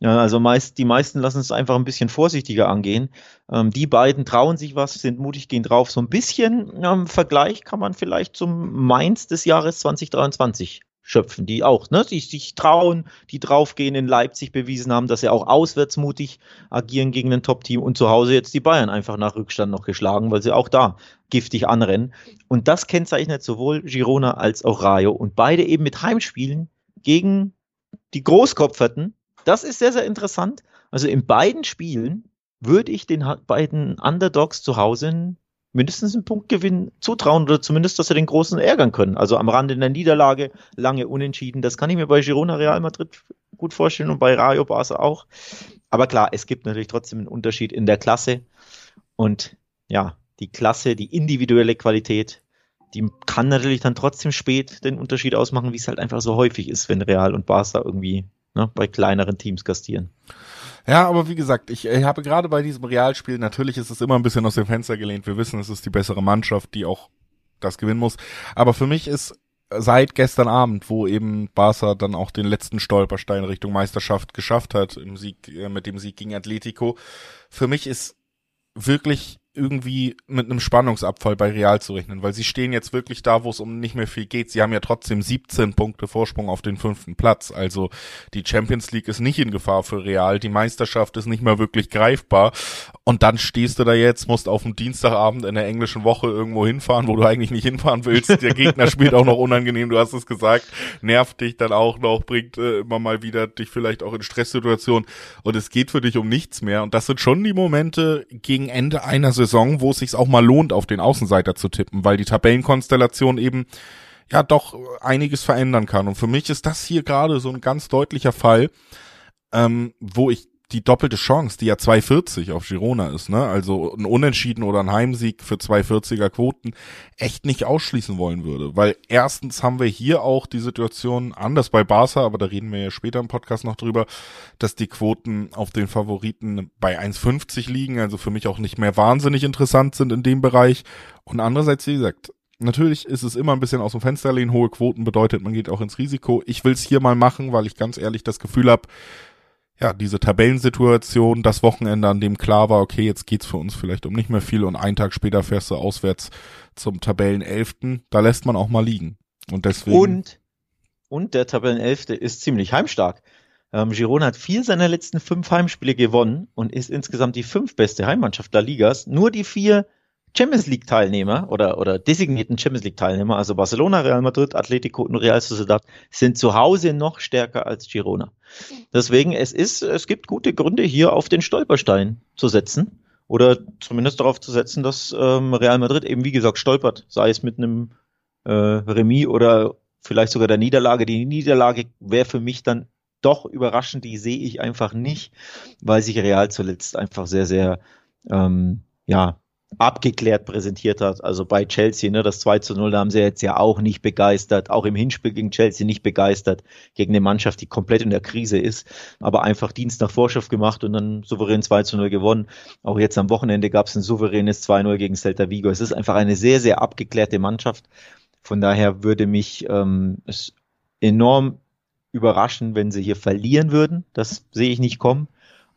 [SPEAKER 2] Also meist, die meisten lassen es einfach ein bisschen vorsichtiger angehen. Ähm, die beiden trauen sich was, sind mutig, gehen drauf. So ein bisschen ähm, Vergleich kann man vielleicht zum Mainz des Jahres 2023 schöpfen, die auch, ne, die sich trauen, die draufgehen in Leipzig bewiesen haben, dass sie auch auswärts mutig agieren gegen ein Top-Team und zu Hause jetzt die Bayern einfach nach Rückstand noch geschlagen, weil sie auch da giftig anrennen. Und das kennzeichnet sowohl Girona als auch Rayo und beide eben mit Heimspielen gegen die Großkopferten. Das ist sehr, sehr interessant. Also in beiden Spielen würde ich den beiden Underdogs zu Hause mindestens einen Punktgewinn zutrauen oder zumindest, dass sie den Großen ärgern können. Also am Rande in der Niederlage, lange unentschieden. Das kann ich mir bei Girona Real Madrid gut vorstellen und bei Rayo Barca auch. Aber klar, es gibt natürlich trotzdem einen Unterschied in der Klasse. Und ja, die Klasse, die individuelle Qualität, die kann natürlich dann trotzdem spät den Unterschied ausmachen, wie es halt einfach so häufig ist, wenn Real und Barca irgendwie ne, bei kleineren Teams gastieren.
[SPEAKER 1] Ja, aber wie gesagt, ich, ich habe gerade bei diesem Realspiel, natürlich ist es immer ein bisschen aus dem Fenster gelehnt. Wir wissen, es ist die bessere Mannschaft, die auch das gewinnen muss. Aber für mich ist seit gestern Abend, wo eben Barca dann auch den letzten Stolperstein Richtung Meisterschaft geschafft hat, im Sieg, äh, mit dem Sieg gegen Atletico, für mich ist wirklich irgendwie mit einem Spannungsabfall bei Real zu rechnen, weil sie stehen jetzt wirklich da, wo es um nicht mehr viel geht. Sie haben ja trotzdem 17 Punkte Vorsprung auf den fünften Platz. Also die Champions League ist nicht in Gefahr für Real. Die Meisterschaft ist nicht mehr wirklich greifbar. Und dann stehst du da jetzt, musst auf dem Dienstagabend in der englischen Woche irgendwo hinfahren, wo du eigentlich nicht hinfahren willst. Der Gegner spielt auch noch unangenehm, du hast es gesagt, nervt dich dann auch noch, bringt äh, immer mal wieder dich vielleicht auch in Stresssituationen und es geht für dich um nichts mehr. Und das sind schon die Momente gegen Ende einer Saison, Saison, wo es sich auch mal lohnt, auf den Außenseiter zu tippen, weil die Tabellenkonstellation eben ja doch einiges verändern kann. Und für mich ist das hier gerade so ein ganz deutlicher Fall, ähm, wo ich die doppelte Chance, die ja 2,40 auf Girona ist, ne? Also ein Unentschieden oder ein Heimsieg für 2,40er Quoten echt nicht ausschließen wollen würde. Weil erstens haben wir hier auch die Situation anders bei Barca, aber da reden wir ja später im Podcast noch drüber, dass die Quoten auf den Favoriten bei 1,50 liegen, also für mich auch nicht mehr wahnsinnig interessant sind in dem Bereich. Und andererseits, wie gesagt, Natürlich ist es immer ein bisschen aus dem Fenster lehnen. Hohe Quoten bedeutet, man geht auch ins Risiko. Ich will es hier mal machen, weil ich ganz ehrlich das Gefühl habe, ja, diese Tabellensituation, das Wochenende, an dem klar war, okay, jetzt geht's für uns vielleicht um nicht mehr viel und einen Tag später fährst du auswärts zum Tabellenelften, da lässt man auch mal liegen. Und deswegen.
[SPEAKER 2] Und, und der Tabellenelfte ist ziemlich heimstark. Ähm, Girona hat vier seiner letzten fünf Heimspiele gewonnen und ist insgesamt die fünf beste Heimmannschaft der Ligas. Nur die vier Champions League Teilnehmer oder, oder designierten Champions League Teilnehmer, also Barcelona, Real Madrid, Atletico und Real Sociedad, sind zu Hause noch stärker als Girona. Deswegen, es ist, es gibt gute Gründe hier auf den Stolperstein zu setzen oder zumindest darauf zu setzen, dass ähm, Real Madrid eben, wie gesagt, stolpert, sei es mit einem äh, Remis oder vielleicht sogar der Niederlage. Die Niederlage wäre für mich dann doch überraschend, die sehe ich einfach nicht, weil sich Real zuletzt einfach sehr, sehr ähm, ja, abgeklärt präsentiert hat. Also bei Chelsea, ne, das 2 zu 0 da haben sie jetzt ja auch nicht begeistert, auch im Hinspiel gegen Chelsea nicht begeistert, gegen eine Mannschaft, die komplett in der Krise ist, aber einfach Dienst nach Vorschrift gemacht und dann souverän 2 zu 0 gewonnen. Auch jetzt am Wochenende gab es ein souveränes 2-0 gegen Celta Vigo. Es ist einfach eine sehr, sehr abgeklärte Mannschaft. Von daher würde mich ähm, es enorm überraschen, wenn sie hier verlieren würden. Das sehe ich nicht kommen.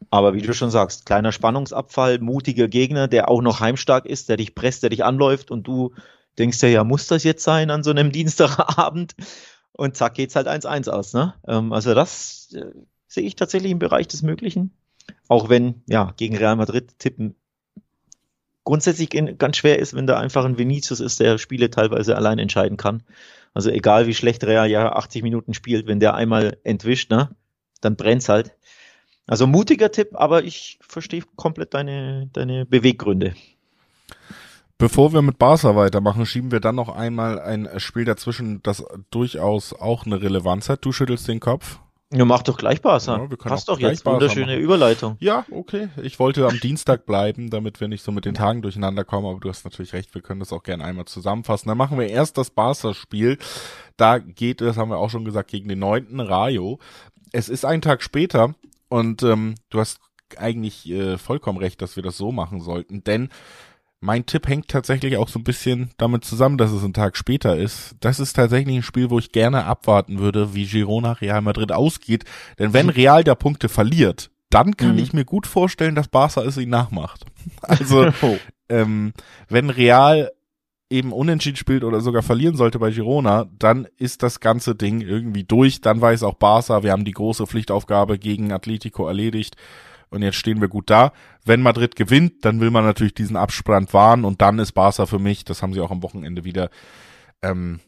[SPEAKER 2] Aber wie du schon sagst, kleiner Spannungsabfall, mutiger Gegner, der auch noch heimstark ist, der dich presst, der dich anläuft und du denkst ja, ja, muss das jetzt sein an so einem Dienstagabend? Und zack, geht's halt 1-1 aus, ne? Ähm, also das äh, sehe ich tatsächlich im Bereich des Möglichen. Auch wenn, ja, gegen Real Madrid tippen grundsätzlich ganz schwer ist, wenn da einfach ein Vinicius ist, der Spiele teilweise allein entscheiden kann. Also egal wie schlecht Real ja 80 Minuten spielt, wenn der einmal entwischt, ne, dann brennt's halt. Also mutiger Tipp, aber ich verstehe komplett deine, deine Beweggründe.
[SPEAKER 1] Bevor wir mit Barca weitermachen, schieben wir dann noch einmal ein Spiel dazwischen, das durchaus auch eine Relevanz hat. Du schüttelst den Kopf.
[SPEAKER 2] Ja, mach doch gleich Barca. Ja, Passt doch jetzt. Barca Wunderschöne machen. Überleitung.
[SPEAKER 1] Ja, okay. Ich wollte am Dienstag bleiben, damit wir nicht so mit den Tagen durcheinander kommen, aber du hast natürlich recht, wir können das auch gerne einmal zusammenfassen. Dann machen wir erst das Barca-Spiel. Da geht es, haben wir auch schon gesagt, gegen den neunten Rayo. Es ist ein Tag später und ähm, du hast eigentlich äh, vollkommen recht, dass wir das so machen sollten, denn mein Tipp hängt tatsächlich auch so ein bisschen damit zusammen, dass es ein Tag später ist. Das ist tatsächlich ein Spiel, wo ich gerne abwarten würde, wie Girona Real Madrid ausgeht. Denn wenn Real da Punkte verliert, dann kann mhm. ich mir gut vorstellen, dass Barca es ihn nachmacht. Also, oh. ähm, wenn Real eben unentschieden spielt oder sogar verlieren sollte bei Girona, dann ist das ganze Ding irgendwie durch. Dann weiß auch Barca, wir haben die große Pflichtaufgabe gegen Atletico erledigt und jetzt stehen wir gut da. Wenn Madrid gewinnt, dann will man natürlich diesen Absprung wahren und dann ist Barca für mich, das haben sie auch am Wochenende wieder ähm,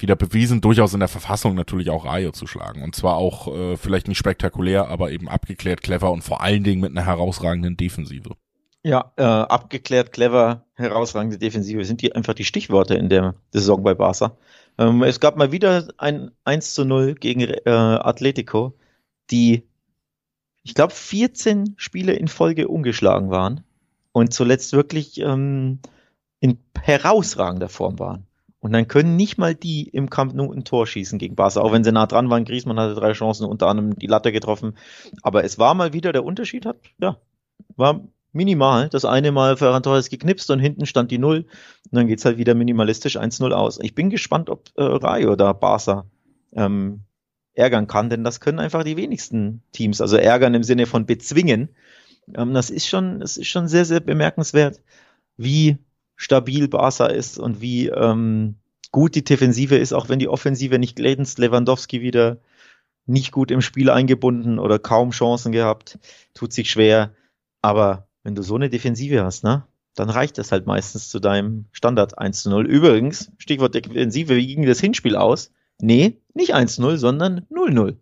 [SPEAKER 1] wieder bewiesen, durchaus in der Verfassung natürlich auch Rayo zu schlagen. Und zwar auch äh, vielleicht nicht spektakulär, aber eben abgeklärt, clever und vor allen Dingen mit einer herausragenden Defensive.
[SPEAKER 2] Ja, äh, abgeklärt, clever, herausragende Defensive sind die einfach die Stichworte in der Saison bei Barca. Ähm, es gab mal wieder ein 1 zu 0 gegen äh, Atletico, die, ich glaube, 14 Spiele in Folge ungeschlagen waren und zuletzt wirklich ähm, in herausragender Form waren. Und dann können nicht mal die im Kampf nur ein Tor schießen gegen Barca, auch wenn sie nah dran waren. Griezmann hatte drei Chancen, unter anderem die Latte getroffen. Aber es war mal wieder, der Unterschied hat, ja, war minimal. Das eine Mal Ferran Torres geknipst und hinten stand die Null. Und dann geht's halt wieder minimalistisch 1-0 aus. Ich bin gespannt, ob äh, Rayo da Barca ähm, ärgern kann, denn das können einfach die wenigsten Teams. Also ärgern im Sinne von bezwingen. Ähm, das ist schon, das ist schon sehr, sehr bemerkenswert, wie stabil Barca ist und wie ähm, gut die Defensive ist, auch wenn die Offensive nicht glänzt. Lewandowski wieder nicht gut im Spiel eingebunden oder kaum Chancen gehabt, tut sich schwer. Aber wenn du so eine Defensive hast, ne, dann reicht das halt meistens zu deinem Standard 1 zu 0. Übrigens, Stichwort Defensive, wie ging das Hinspiel aus? Nee, nicht 1-0, sondern 0-0.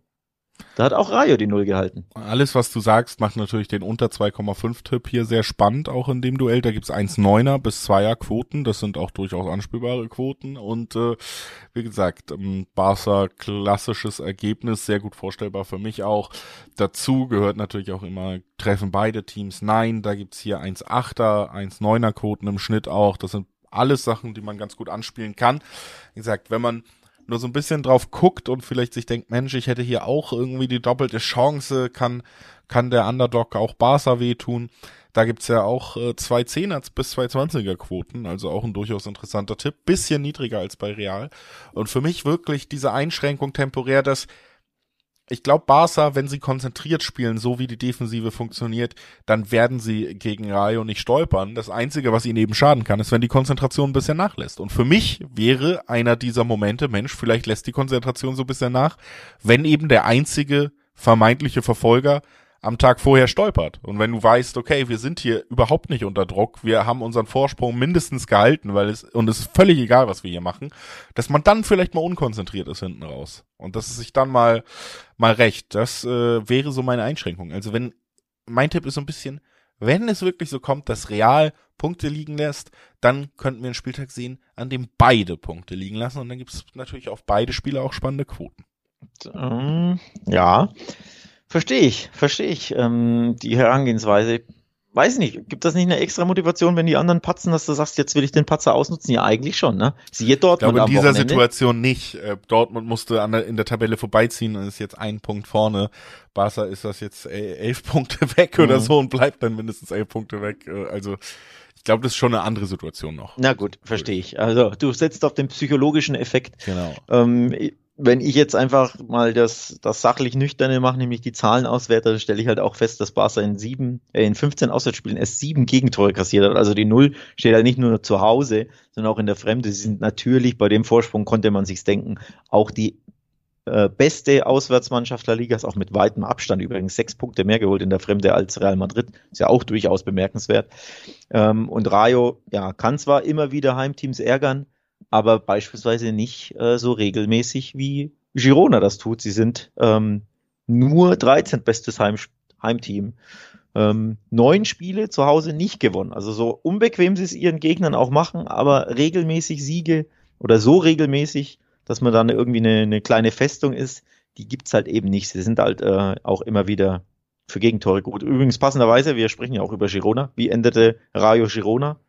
[SPEAKER 2] Da hat auch Rayo die Null gehalten.
[SPEAKER 1] Alles, was du sagst, macht natürlich den unter 2,5 Tipp hier sehr spannend, auch in dem Duell. Da gibt's 1,9er bis 2er Quoten. Das sind auch durchaus anspielbare Quoten. Und äh, wie gesagt, ähm, Barca klassisches Ergebnis, sehr gut vorstellbar für mich auch. Dazu gehört natürlich auch immer, treffen beide Teams Nein. Da gibt's hier 1,8er, 1,9er Quoten im Schnitt auch. Das sind alles Sachen, die man ganz gut anspielen kann. Wie gesagt, wenn man nur so ein bisschen drauf guckt und vielleicht sich denkt, Mensch, ich hätte hier auch irgendwie die doppelte Chance, kann, kann der Underdog auch Barca wehtun. Da gibt's ja auch äh, zwei Zehner bis zwei Zwanziger Quoten, also auch ein durchaus interessanter Tipp. Bisschen niedriger als bei Real. Und für mich wirklich diese Einschränkung temporär, dass ich glaube, Barca, wenn sie konzentriert spielen, so wie die Defensive funktioniert, dann werden sie gegen Rayo nicht stolpern. Das Einzige, was ihnen eben schaden kann, ist, wenn die Konzentration ein bisschen nachlässt. Und für mich wäre einer dieser Momente, Mensch, vielleicht lässt die Konzentration so ein bisschen nach, wenn eben der einzige vermeintliche Verfolger am Tag vorher stolpert. Und wenn du weißt, okay, wir sind hier überhaupt nicht unter Druck, wir haben unseren Vorsprung mindestens gehalten, weil es, und es ist völlig egal, was wir hier machen, dass man dann vielleicht mal unkonzentriert ist hinten raus. Und dass es sich dann mal, mal recht. Das äh, wäre so meine Einschränkung. Also wenn, mein Tipp ist so ein bisschen, wenn es wirklich so kommt, dass Real Punkte liegen lässt, dann könnten wir einen Spieltag sehen, an dem beide Punkte liegen lassen. Und dann gibt es natürlich auf beide Spiele auch spannende Quoten.
[SPEAKER 2] Ähm, ja. Verstehe ich, verstehe ich. Ähm, die Herangehensweise. Weiß nicht, gibt das nicht eine extra Motivation, wenn die anderen patzen, dass du sagst, jetzt will ich den Patzer ausnutzen? Ja, eigentlich schon, ne?
[SPEAKER 1] Siehe Dortmund. Ich glaube, in dieser Wochenende. Situation nicht. Äh, Dortmund musste an der, in der Tabelle vorbeiziehen und ist jetzt ein Punkt vorne. Barca ist das jetzt äh, elf Punkte weg mhm. oder so und bleibt dann mindestens elf Punkte weg. Äh, also, ich glaube, das ist schon eine andere Situation noch.
[SPEAKER 2] Na gut, verstehe ich. Also, du setzt auf den psychologischen Effekt.
[SPEAKER 1] Genau.
[SPEAKER 2] Ähm, wenn ich jetzt einfach mal das, das sachlich Nüchterne mache, nämlich die Zahlen auswerte, dann stelle ich halt auch fest, dass Barca in sieben, äh, in 15 Auswärtsspielen erst sieben Gegentore kassiert hat. Also die Null steht halt nicht nur zu Hause, sondern auch in der Fremde. Sie sind natürlich, bei dem Vorsprung konnte man sich's denken, auch die äh, beste Auswärtsmannschaft der Liga, ist auch mit weitem Abstand übrigens sechs Punkte mehr geholt in der Fremde als Real Madrid. Ist ja auch durchaus bemerkenswert. Ähm, und Rayo, ja, kann zwar immer wieder Heimteams ärgern, aber beispielsweise nicht äh, so regelmäßig wie Girona das tut. Sie sind ähm, nur 13. bestes Heim Heimteam. Ähm, neun Spiele zu Hause nicht gewonnen. Also so unbequem sie es ihren Gegnern auch machen, aber regelmäßig Siege oder so regelmäßig, dass man dann irgendwie eine, eine kleine Festung ist, die gibt's halt eben nicht. Sie sind halt äh, auch immer wieder für Gegentore gut. Übrigens passenderweise, wir sprechen ja auch über Girona. Wie endete Rayo Girona?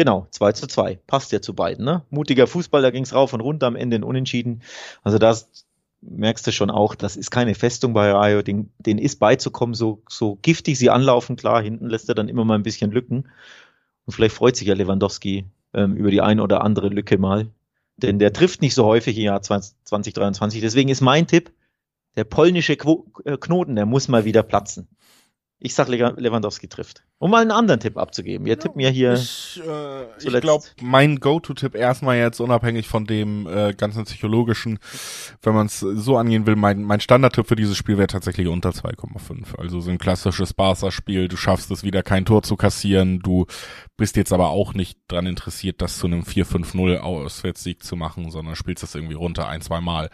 [SPEAKER 2] Genau, 2 zu 2. Passt ja zu beiden, ne? Mutiger Fußball, da ging's rauf und runter, am Ende in Unentschieden. Also das merkst du schon auch, das ist keine Festung bei Rayo, den, den ist beizukommen, so, so giftig sie anlaufen, klar, hinten lässt er dann immer mal ein bisschen Lücken. Und vielleicht freut sich ja Lewandowski ähm, über die ein oder andere Lücke mal. Denn der trifft nicht so häufig im Jahr 2023. Deswegen ist mein Tipp, der polnische Quo äh, Knoten, der muss mal wieder platzen. Ich sag Lewandowski trifft. Um mal einen anderen Tipp abzugeben. Wir ja, tippen ja hier.
[SPEAKER 1] Ich, äh, ich glaube, mein Go-To-Tipp erstmal jetzt unabhängig von dem äh, ganzen psychologischen, wenn man es so angehen will, mein, mein Standardtipp für dieses Spiel wäre tatsächlich unter 2,5. Also so ein klassisches Barca-Spiel. Du schaffst es wieder kein Tor zu kassieren. Du bist jetzt aber auch nicht dran interessiert, das zu einem 4-5-0 Auswärtssieg zu machen, sondern spielst das irgendwie runter ein, zwei Mal.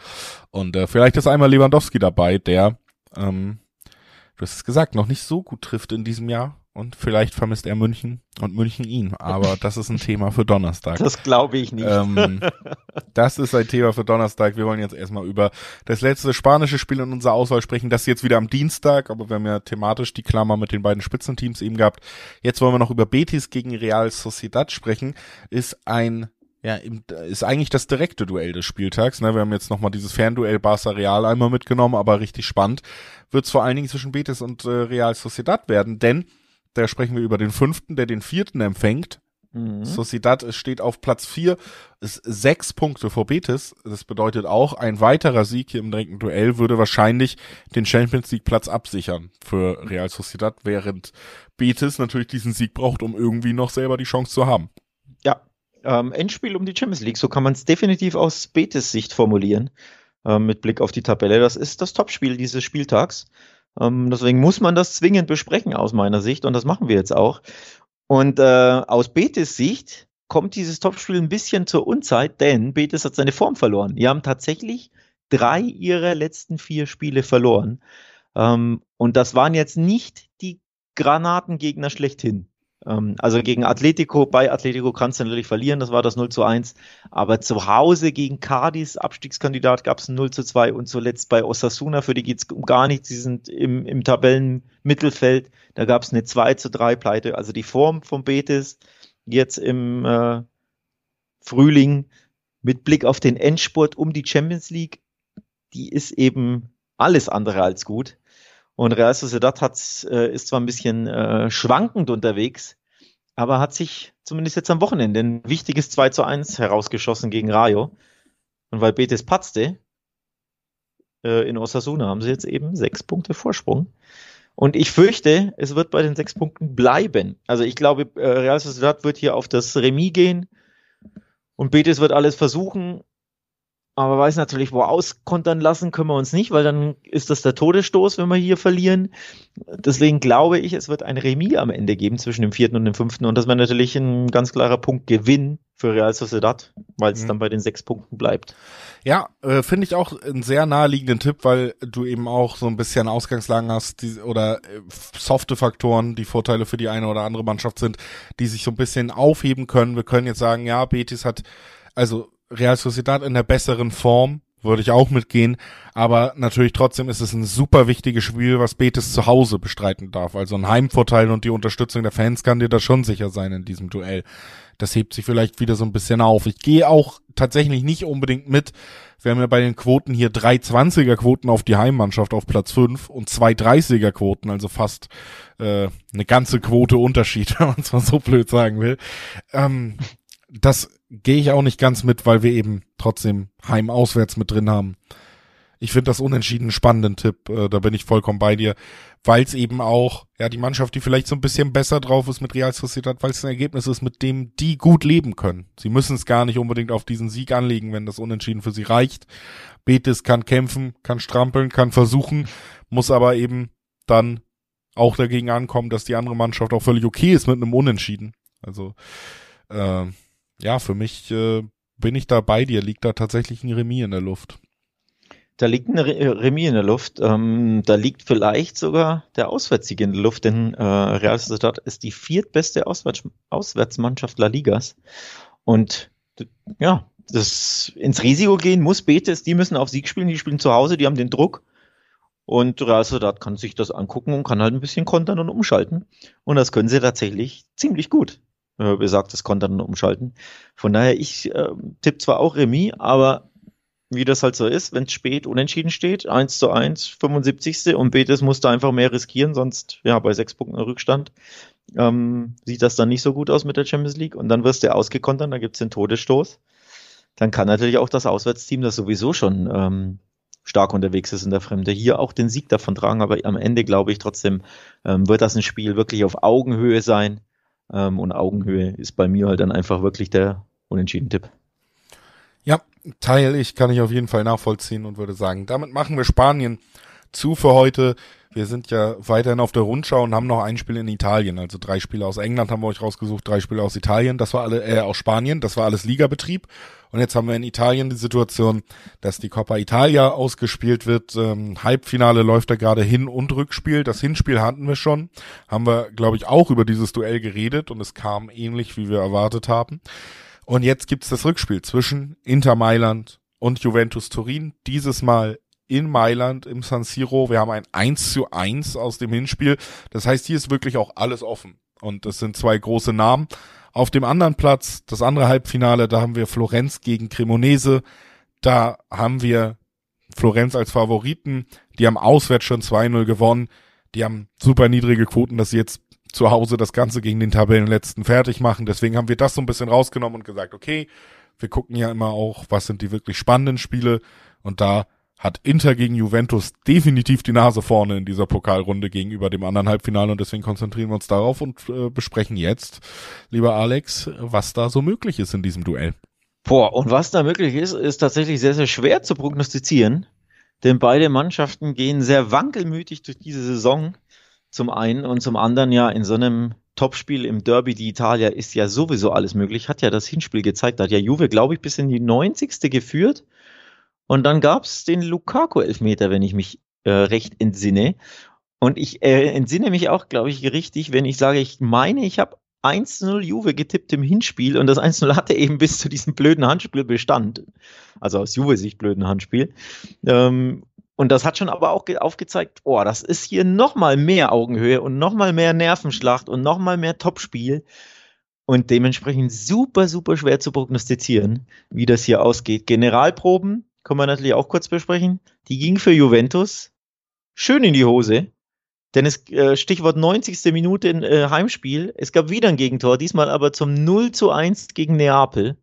[SPEAKER 1] Und äh, vielleicht ist einmal Lewandowski dabei, der ähm, du hast es gesagt, noch nicht so gut trifft in diesem Jahr. Und vielleicht vermisst er München und München ihn. Aber das ist ein Thema für Donnerstag.
[SPEAKER 2] Das glaube ich nicht. Ähm,
[SPEAKER 1] das ist ein Thema für Donnerstag. Wir wollen jetzt erstmal über das letzte spanische Spiel in unserer Auswahl sprechen. Das jetzt wieder am Dienstag, aber wir haben ja thematisch die Klammer mit den beiden Spitzenteams eben gehabt. Jetzt wollen wir noch über Betis gegen Real Sociedad sprechen. Ist ein ja, ist eigentlich das direkte Duell des Spieltags. Ne? Wir haben jetzt nochmal dieses Fernduell Barca Real einmal mitgenommen, aber richtig spannend wird es vor allen Dingen zwischen Betis und äh, Real Sociedad werden, denn da sprechen wir über den fünften, der den vierten empfängt. Mhm. Sociedad steht auf Platz vier, ist sechs Punkte vor Betis. Das bedeutet auch, ein weiterer Sieg hier im direkten Duell würde wahrscheinlich den Champions League Platz absichern für Real Sociedad, während Betis natürlich diesen Sieg braucht, um irgendwie noch selber die Chance zu haben.
[SPEAKER 2] Ähm, Endspiel um die Champions League, so kann man es definitiv aus Betis Sicht formulieren, ähm, mit Blick auf die Tabelle. Das ist das Topspiel dieses Spieltags. Ähm, deswegen muss man das zwingend besprechen aus meiner Sicht und das machen wir jetzt auch. Und äh, aus Betis Sicht kommt dieses Topspiel ein bisschen zur Unzeit, denn Betis hat seine Form verloren. Die haben tatsächlich drei ihrer letzten vier Spiele verloren. Ähm, und das waren jetzt nicht die Granatengegner schlechthin. Ähm, also gegen Atletico, bei Atletico kannst du natürlich verlieren, das war das 0 zu 1. Aber zu Hause gegen Cadiz, Abstiegskandidat, gab es ein 0 zu 2 und zuletzt bei Osasuna, für die geht es um gar nichts, sie sind im, im Tabellenmittelfeld, da gab es eine 2 zu 3 Pleite. Also die Form von Betis jetzt im äh, Frühling mit Blick auf den Endspurt um die Champions League, die ist eben alles andere als gut. Und Real Sociedad hat, äh, ist zwar ein bisschen äh, schwankend unterwegs, aber hat sich zumindest jetzt am Wochenende ein wichtiges 2 zu 1 herausgeschossen gegen Rayo. Und weil Betis patzte, äh, in Osasuna haben sie jetzt eben sechs Punkte Vorsprung. Und ich fürchte, es wird bei den sechs Punkten bleiben. Also ich glaube, äh, Real Sociedad wird hier auf das Remis gehen und Betis wird alles versuchen aber weiß natürlich, wo auskontern lassen können wir uns nicht, weil dann ist das der Todesstoß, wenn wir hier verlieren. Deswegen glaube ich, es wird ein Remis am Ende geben zwischen dem vierten und dem fünften. Und das wäre natürlich ein ganz klarer Punkt Gewinn für Real Sociedad, weil es mhm. dann bei den sechs Punkten bleibt.
[SPEAKER 1] Ja, äh, finde ich auch einen sehr naheliegenden Tipp, weil du eben auch so ein bisschen Ausgangslagen hast, die, oder äh, softe Faktoren, die Vorteile für die eine oder andere Mannschaft sind, die sich so ein bisschen aufheben können. Wir können jetzt sagen, ja, Betis hat, also Real Sociedad in der besseren Form, würde ich auch mitgehen. Aber natürlich trotzdem ist es ein super wichtiges Spiel, was Betis zu Hause bestreiten darf. Also ein Heimvorteil und die Unterstützung der Fans kann dir da schon sicher sein in diesem Duell. Das hebt sich vielleicht wieder so ein bisschen auf. Ich gehe auch tatsächlich nicht unbedingt mit. Wir haben ja bei den Quoten hier drei 20er Quoten auf die Heimmannschaft auf Platz 5 und zwei 30er Quoten, also fast äh, eine ganze Quote Unterschied, wenn man es mal so blöd sagen will. Ähm, das gehe ich auch nicht ganz mit, weil wir eben trotzdem Heim-Auswärts mit drin haben. Ich finde das unentschieden spannenden Tipp, äh, da bin ich vollkommen bei dir, weil es eben auch, ja, die Mannschaft, die vielleicht so ein bisschen besser drauf ist mit Real Sociedad, weil es ein Ergebnis ist, mit dem die gut leben können. Sie müssen es gar nicht unbedingt auf diesen Sieg anlegen, wenn das Unentschieden für sie reicht. Betis kann kämpfen, kann strampeln, kann versuchen, muss aber eben dann auch dagegen ankommen, dass die andere Mannschaft auch völlig okay ist mit einem Unentschieden. Also äh, ja, für mich äh, bin ich da bei dir, liegt da tatsächlich ein Remis in der Luft.
[SPEAKER 2] Da liegt ein Remis in der Luft. Ähm, da liegt vielleicht sogar der Auswärtssieg in der Luft, denn äh, Real Sociedad ist die viertbeste Auswärts Auswärtsmannschaft La Ligas. Und ja, das ins Risiko gehen muss Betis, die müssen auf Sieg spielen, die spielen zu Hause, die haben den Druck. Und Real Sociedad kann sich das angucken und kann halt ein bisschen kontern und umschalten. Und das können sie tatsächlich ziemlich gut äh, besagtes Kontern umschalten. Von daher, ich äh, tippe zwar auch Remis, aber wie das halt so ist, wenn es spät unentschieden steht, 1 zu 1, 75. und Betis musste einfach mehr riskieren, sonst, ja, bei sechs Punkten Rückstand, ähm, sieht das dann nicht so gut aus mit der Champions League und dann wirst du ausgekontert, da gibt's den Todesstoß. Dann kann natürlich auch das Auswärtsteam, das sowieso schon ähm, stark unterwegs ist in der Fremde, hier auch den Sieg davon tragen, aber am Ende glaube ich trotzdem, ähm, wird das ein Spiel wirklich auf Augenhöhe sein ähm, und Augenhöhe ist bei mir halt dann einfach wirklich der unentschieden Tipp.
[SPEAKER 1] Ja, teile ich, kann ich auf jeden Fall nachvollziehen und würde sagen, damit machen wir Spanien zu für heute. Wir sind ja weiterhin auf der Rundschau und haben noch ein Spiel in Italien. Also drei Spiele aus England haben wir euch rausgesucht, drei Spiele aus Italien. Das war alle, äh, aus Spanien. Das war alles Ligabetrieb. Und jetzt haben wir in Italien die Situation, dass die Coppa Italia ausgespielt wird. Ähm, Halbfinale läuft da gerade Hin- und Rückspiel. Das Hinspiel hatten wir schon. Haben wir, glaube ich, auch über dieses Duell geredet und es kam ähnlich, wie wir erwartet haben. Und jetzt gibt's das Rückspiel zwischen Inter Mailand und Juventus Turin. Dieses Mal in Mailand im San Siro. Wir haben ein 1 zu 1 aus dem Hinspiel. Das heißt, hier ist wirklich auch alles offen. Und es sind zwei große Namen. Auf dem anderen Platz, das andere Halbfinale, da haben wir Florenz gegen Cremonese. Da haben wir Florenz als Favoriten. Die haben auswärts schon 2-0 gewonnen. Die haben super niedrige Quoten, dass sie jetzt zu Hause das Ganze gegen den Tabellenletzten fertig machen. Deswegen haben wir das so ein bisschen rausgenommen und gesagt, okay, wir gucken ja immer auch, was sind die wirklich spannenden Spiele. Und da hat Inter gegen Juventus definitiv die Nase vorne in dieser Pokalrunde gegenüber dem anderen Halbfinale und deswegen konzentrieren wir uns darauf und äh, besprechen jetzt, lieber Alex, was da so möglich ist in diesem Duell.
[SPEAKER 2] Boah, und was da möglich ist, ist tatsächlich sehr, sehr schwer zu prognostizieren, denn beide Mannschaften gehen sehr wankelmütig durch diese Saison zum einen und zum anderen ja in so einem Topspiel im Derby d'Italia ist ja sowieso alles möglich, hat ja das Hinspiel gezeigt, da hat ja Juve, glaube ich, bis in die 90. geführt und dann gab's den Lukaku-Elfmeter, wenn ich mich äh, recht entsinne. Und ich äh, entsinne mich auch, glaube ich, richtig, wenn ich sage, ich meine, ich habe 1-0 Juve getippt im Hinspiel und das 1-0 hatte eben bis zu diesem blöden Handspiel Bestand. Also aus Juve-Sicht blöden Handspiel. Ähm, und das hat schon aber auch aufgezeigt, oh, das ist hier nochmal mehr Augenhöhe und nochmal mehr Nervenschlacht und nochmal mehr Topspiel. Und dementsprechend super, super schwer zu prognostizieren, wie das hier ausgeht. Generalproben können wir natürlich auch kurz besprechen. Die ging für Juventus schön in die Hose. Denn es äh, Stichwort 90. Minute in äh, Heimspiel. Es gab wieder ein Gegentor, diesmal aber zum 0 zu 1 gegen Neapel.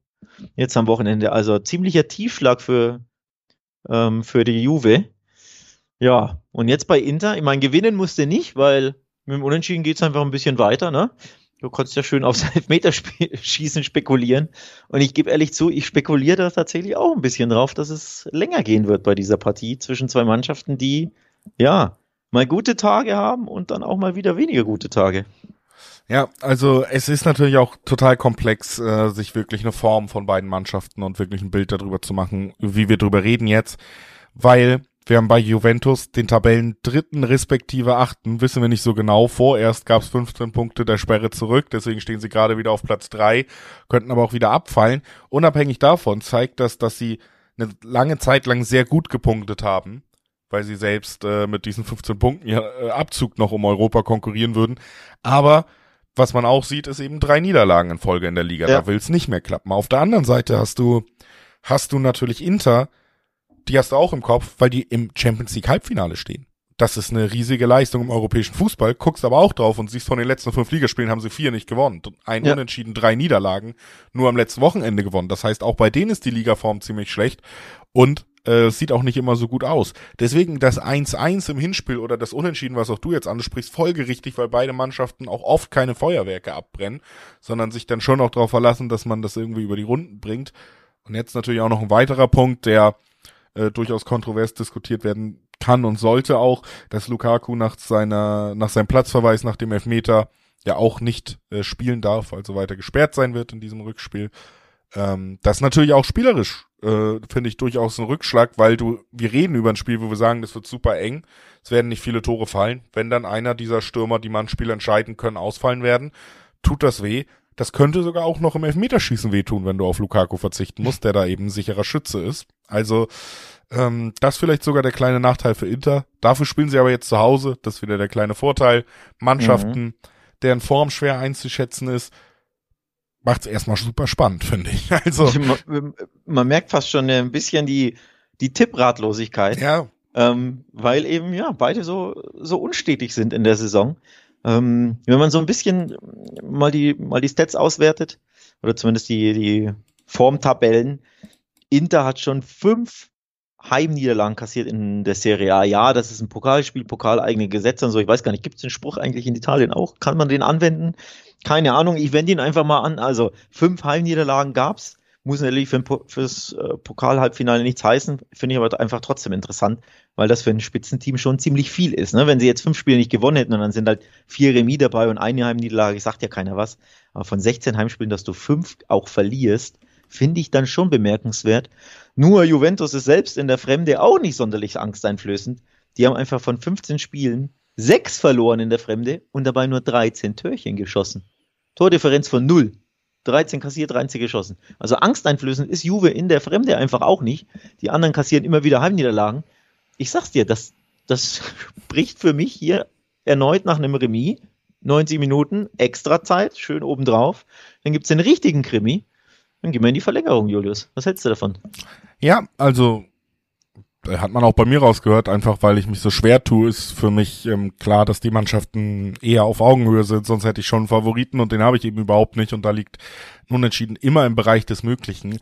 [SPEAKER 2] Jetzt am Wochenende. Also ziemlicher Tiefschlag für, ähm, für die Juve. Ja, und jetzt bei Inter, ich meine, gewinnen musste nicht, weil mit dem Unentschieden geht es einfach ein bisschen weiter, ne? Du konntest ja schön aufs Elfmeterschießen spekulieren. Und ich gebe ehrlich zu, ich spekuliere da tatsächlich auch ein bisschen drauf, dass es länger gehen wird bei dieser Partie zwischen zwei Mannschaften, die ja mal gute Tage haben und dann auch mal wieder weniger gute Tage.
[SPEAKER 1] Ja, also es ist natürlich auch total komplex, äh, sich wirklich eine Form von beiden Mannschaften und wirklich ein Bild darüber zu machen, wie wir darüber reden jetzt, weil wir haben bei Juventus den Tabellen dritten respektive achten, wissen wir nicht so genau. Vorerst gab es 15 Punkte der Sperre zurück, deswegen stehen sie gerade wieder auf Platz drei, könnten aber auch wieder abfallen. Unabhängig davon zeigt das, dass sie eine lange Zeit lang sehr gut gepunktet haben, weil sie selbst äh, mit diesen 15 Punkten ja äh, Abzug noch um Europa konkurrieren würden. Aber was man auch sieht, ist eben drei Niederlagen in Folge in der Liga. Ja. Da will es nicht mehr klappen. Auf der anderen Seite hast du, hast du natürlich Inter, die hast du auch im Kopf, weil die im Champions League Halbfinale stehen. Das ist eine riesige Leistung im europäischen Fußball. Guckst aber auch drauf und siehst, von den letzten fünf Ligaspielen haben sie vier nicht gewonnen. Ein ja. Unentschieden, drei Niederlagen, nur am letzten Wochenende gewonnen. Das heißt, auch bei denen ist die Ligaform ziemlich schlecht und äh, sieht auch nicht immer so gut aus. Deswegen das 1-1 im Hinspiel oder das Unentschieden, was auch du jetzt ansprichst, folgerichtig, weil beide Mannschaften auch oft keine Feuerwerke abbrennen, sondern sich dann schon auch darauf verlassen, dass man das irgendwie über die Runden bringt. Und jetzt natürlich auch noch ein weiterer Punkt, der äh, durchaus kontrovers diskutiert werden kann und sollte auch, dass Lukaku nach seiner, nach seinem Platzverweis nach dem Elfmeter ja auch nicht äh, spielen darf, also weiter gesperrt sein wird in diesem Rückspiel. Ähm, das natürlich auch spielerisch, äh, finde ich durchaus ein Rückschlag, weil du, wir reden über ein Spiel, wo wir sagen, das wird super eng, es werden nicht viele Tore fallen. Wenn dann einer dieser Stürmer, die man Spiel entscheiden können, ausfallen werden, tut das weh. Das könnte sogar auch noch im Elfmeterschießen wehtun, wenn du auf Lukaku verzichten musst, der da eben sicherer Schütze ist. Also ähm, das vielleicht sogar der kleine Nachteil für Inter. Dafür spielen sie aber jetzt zu Hause. Das ist wieder der kleine Vorteil. Mannschaften, mhm. deren Form schwer einzuschätzen ist, macht es erstmal super spannend, finde ich. Also
[SPEAKER 2] man, man, merkt fast schon ein bisschen die die Tippratlosigkeit.
[SPEAKER 1] Ja.
[SPEAKER 2] Ähm, weil eben ja beide so so unstetig sind in der Saison. Ähm, wenn man so ein bisschen mal die, mal die Stats auswertet, oder zumindest die, die Formtabellen, Inter hat schon fünf Heimniederlagen kassiert in der Serie A. Ja, das ist ein Pokalspiel, pokaleigene Gesetze und so. Ich weiß gar nicht, gibt es den Spruch eigentlich in Italien auch? Kann man den anwenden? Keine Ahnung, ich wende ihn einfach mal an. Also fünf Heimniederlagen gab's muss natürlich für fürs äh, Pokal-Halbfinale nichts heißen, finde ich aber einfach trotzdem interessant, weil das für ein Spitzenteam schon ziemlich viel ist. Ne? Wenn sie jetzt fünf Spiele nicht gewonnen hätten und dann sind halt vier Remis dabei und eine Heimniederlage, sagt ja keiner was. Aber von 16 Heimspielen, dass du fünf auch verlierst, finde ich dann schon bemerkenswert. Nur Juventus ist selbst in der Fremde auch nicht sonderlich angsteinflößend. Die haben einfach von 15 Spielen sechs verloren in der Fremde und dabei nur 13 Törchen geschossen. Tordifferenz von null. 13 kassiert, 13 geschossen. Also angsteinflößend ist Juve in der Fremde einfach auch nicht. Die anderen kassieren immer wieder Heimniederlagen. Ich sag's dir, das, das spricht für mich hier erneut nach einem Remis. 90 Minuten, extra Zeit, schön obendrauf. Dann gibt's den richtigen Krimi. Dann gehen wir in die Verlängerung, Julius. Was hältst du davon?
[SPEAKER 1] Ja, also hat man auch bei mir rausgehört, einfach weil ich mich so schwer tue, ist für mich ähm, klar, dass die Mannschaften eher auf Augenhöhe sind, sonst hätte ich schon einen Favoriten und den habe ich eben überhaupt nicht und da liegt Unentschieden immer im Bereich des Möglichen.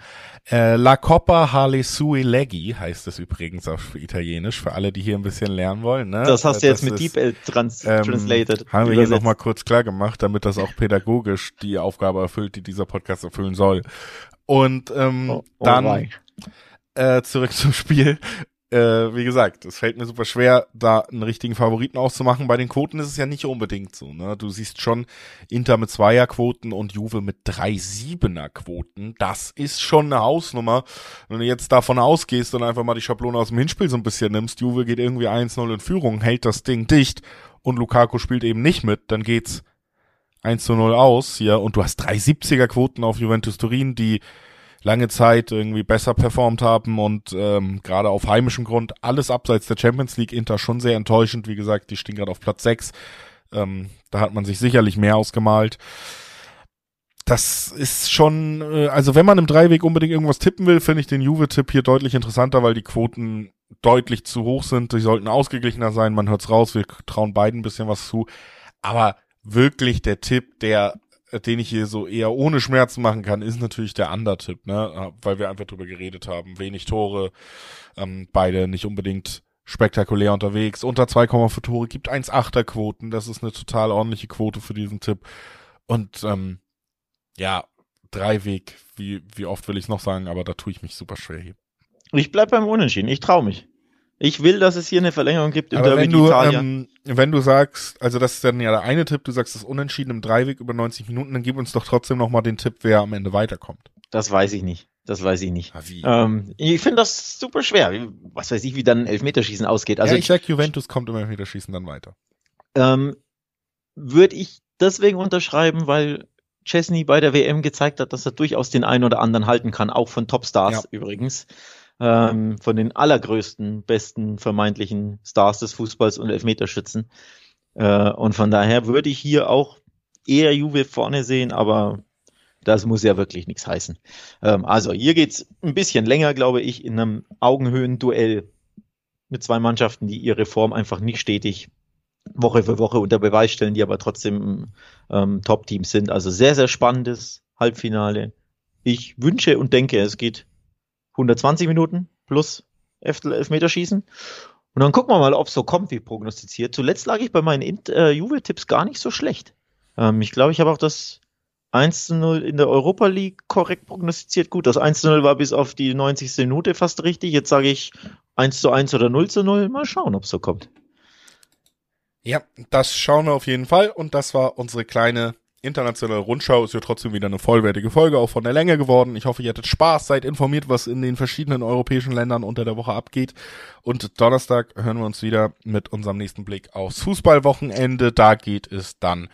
[SPEAKER 1] Äh, La Coppa Hale Sue Leggi heißt es übrigens auf Italienisch, für alle, die hier ein bisschen lernen wollen. Ne?
[SPEAKER 2] Das hast du jetzt mit ist, Deep trans ähm, translated.
[SPEAKER 1] Haben wir hier nochmal kurz klar gemacht, damit das auch pädagogisch die Aufgabe erfüllt, die dieser Podcast erfüllen soll. Und ähm, oh, oh dann äh, zurück zum Spiel äh, wie gesagt, es fällt mir super schwer, da einen richtigen Favoriten auszumachen. Bei den Quoten ist es ja nicht unbedingt so. Ne? Du siehst schon Inter mit Zweierquoten und Juve mit drei Siebener-Quoten. Das ist schon eine Hausnummer. Wenn du jetzt davon ausgehst und einfach mal die Schablone aus dem Hinspiel so ein bisschen nimmst, Juve geht irgendwie 1-0 in Führung, hält das Ding dicht und Lukaku spielt eben nicht mit, dann geht's 1 0 aus hier und du hast drei 70er Quoten auf Juventus Turin, die lange Zeit irgendwie besser performt haben und ähm, gerade auf heimischem Grund alles abseits der Champions League Inter schon sehr enttäuschend. Wie gesagt, die stehen gerade auf Platz 6. Ähm, da hat man sich sicherlich mehr ausgemalt. Das ist schon, äh, also wenn man im Dreiweg unbedingt irgendwas tippen will, finde ich den Juve-Tipp hier deutlich interessanter, weil die Quoten deutlich zu hoch sind. Die sollten ausgeglichener sein. Man hört's raus. Wir trauen beiden ein bisschen was zu. Aber wirklich der Tipp, der den ich hier so eher ohne Schmerzen machen kann, ist natürlich der Undertipp, ne? Weil wir einfach drüber geredet haben. Wenig Tore, ähm, beide nicht unbedingt spektakulär unterwegs. Unter 2,5 Tore gibt 1,8er Quoten. Das ist eine total ordentliche Quote für diesen Tipp. Und ähm, ja, Dreiweg, wie, wie oft will ich es noch sagen, aber da tue ich mich super schwer hier.
[SPEAKER 2] Ich bleib beim Unentschieden. Ich traue mich. Ich will, dass es hier eine Verlängerung gibt
[SPEAKER 1] im Aber Derby wenn du, ähm, wenn du sagst, also das ist dann ja der eine Tipp, du sagst das Unentschieden im Dreiweg über 90 Minuten, dann gib uns doch trotzdem nochmal den Tipp, wer am Ende weiterkommt.
[SPEAKER 2] Das weiß ich nicht. Das weiß ich nicht. Ähm, ich finde das super schwer. Was weiß ich, wie dann ein Elfmeterschießen ausgeht. Also
[SPEAKER 1] ja, ich sag, Juventus kommt im Elfmeterschießen dann weiter.
[SPEAKER 2] Ähm, Würde ich deswegen unterschreiben, weil Chesney bei der WM gezeigt hat, dass er durchaus den einen oder anderen halten kann, auch von Topstars ja. übrigens ähm, von den allergrößten, besten vermeintlichen Stars des Fußballs und Elfmeterschützen. Äh, und von daher würde ich hier auch eher Juve vorne sehen, aber das muss ja wirklich nichts heißen. Ähm, also hier geht's ein bisschen länger, glaube ich, in einem Augenhöhenduell mit zwei Mannschaften, die ihre Form einfach nicht stetig Woche für Woche unter Beweis stellen, die aber trotzdem ähm, Top-Teams sind. Also sehr, sehr spannendes Halbfinale. Ich wünsche und denke, es geht 120 Minuten plus Elfmeterschießen. Und dann gucken wir mal, ob es so kommt, wie prognostiziert. Zuletzt lag ich bei meinen äh, Juve-Tipps gar nicht so schlecht. Ähm, ich glaube, ich habe auch das 1 zu 0 in der Europa League korrekt prognostiziert. Gut, das 1 zu 0 war bis auf die 90. Minute fast richtig. Jetzt sage ich 1 zu 1 oder 0 zu 0. Mal schauen, ob es so kommt.
[SPEAKER 1] Ja, das schauen wir auf jeden Fall. Und das war unsere kleine internationale Rundschau ist ja trotzdem wieder eine vollwertige Folge, auch von der Länge geworden. Ich hoffe, ihr hattet Spaß, seid informiert, was in den verschiedenen europäischen Ländern unter der Woche abgeht. Und Donnerstag hören wir uns wieder mit unserem nächsten Blick aufs Fußballwochenende. Da geht es dann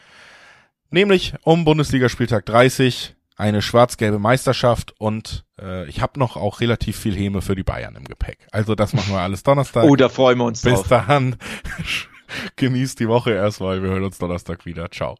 [SPEAKER 1] nämlich um Bundesligaspieltag 30, eine schwarz-gelbe Meisterschaft und äh, ich habe noch auch relativ viel Häme für die Bayern im Gepäck. Also das machen wir alles Donnerstag.
[SPEAKER 2] oh, da freuen wir uns
[SPEAKER 1] Bis drauf. dahin. Genießt die Woche erstmal. Wir hören uns Donnerstag wieder. Ciao.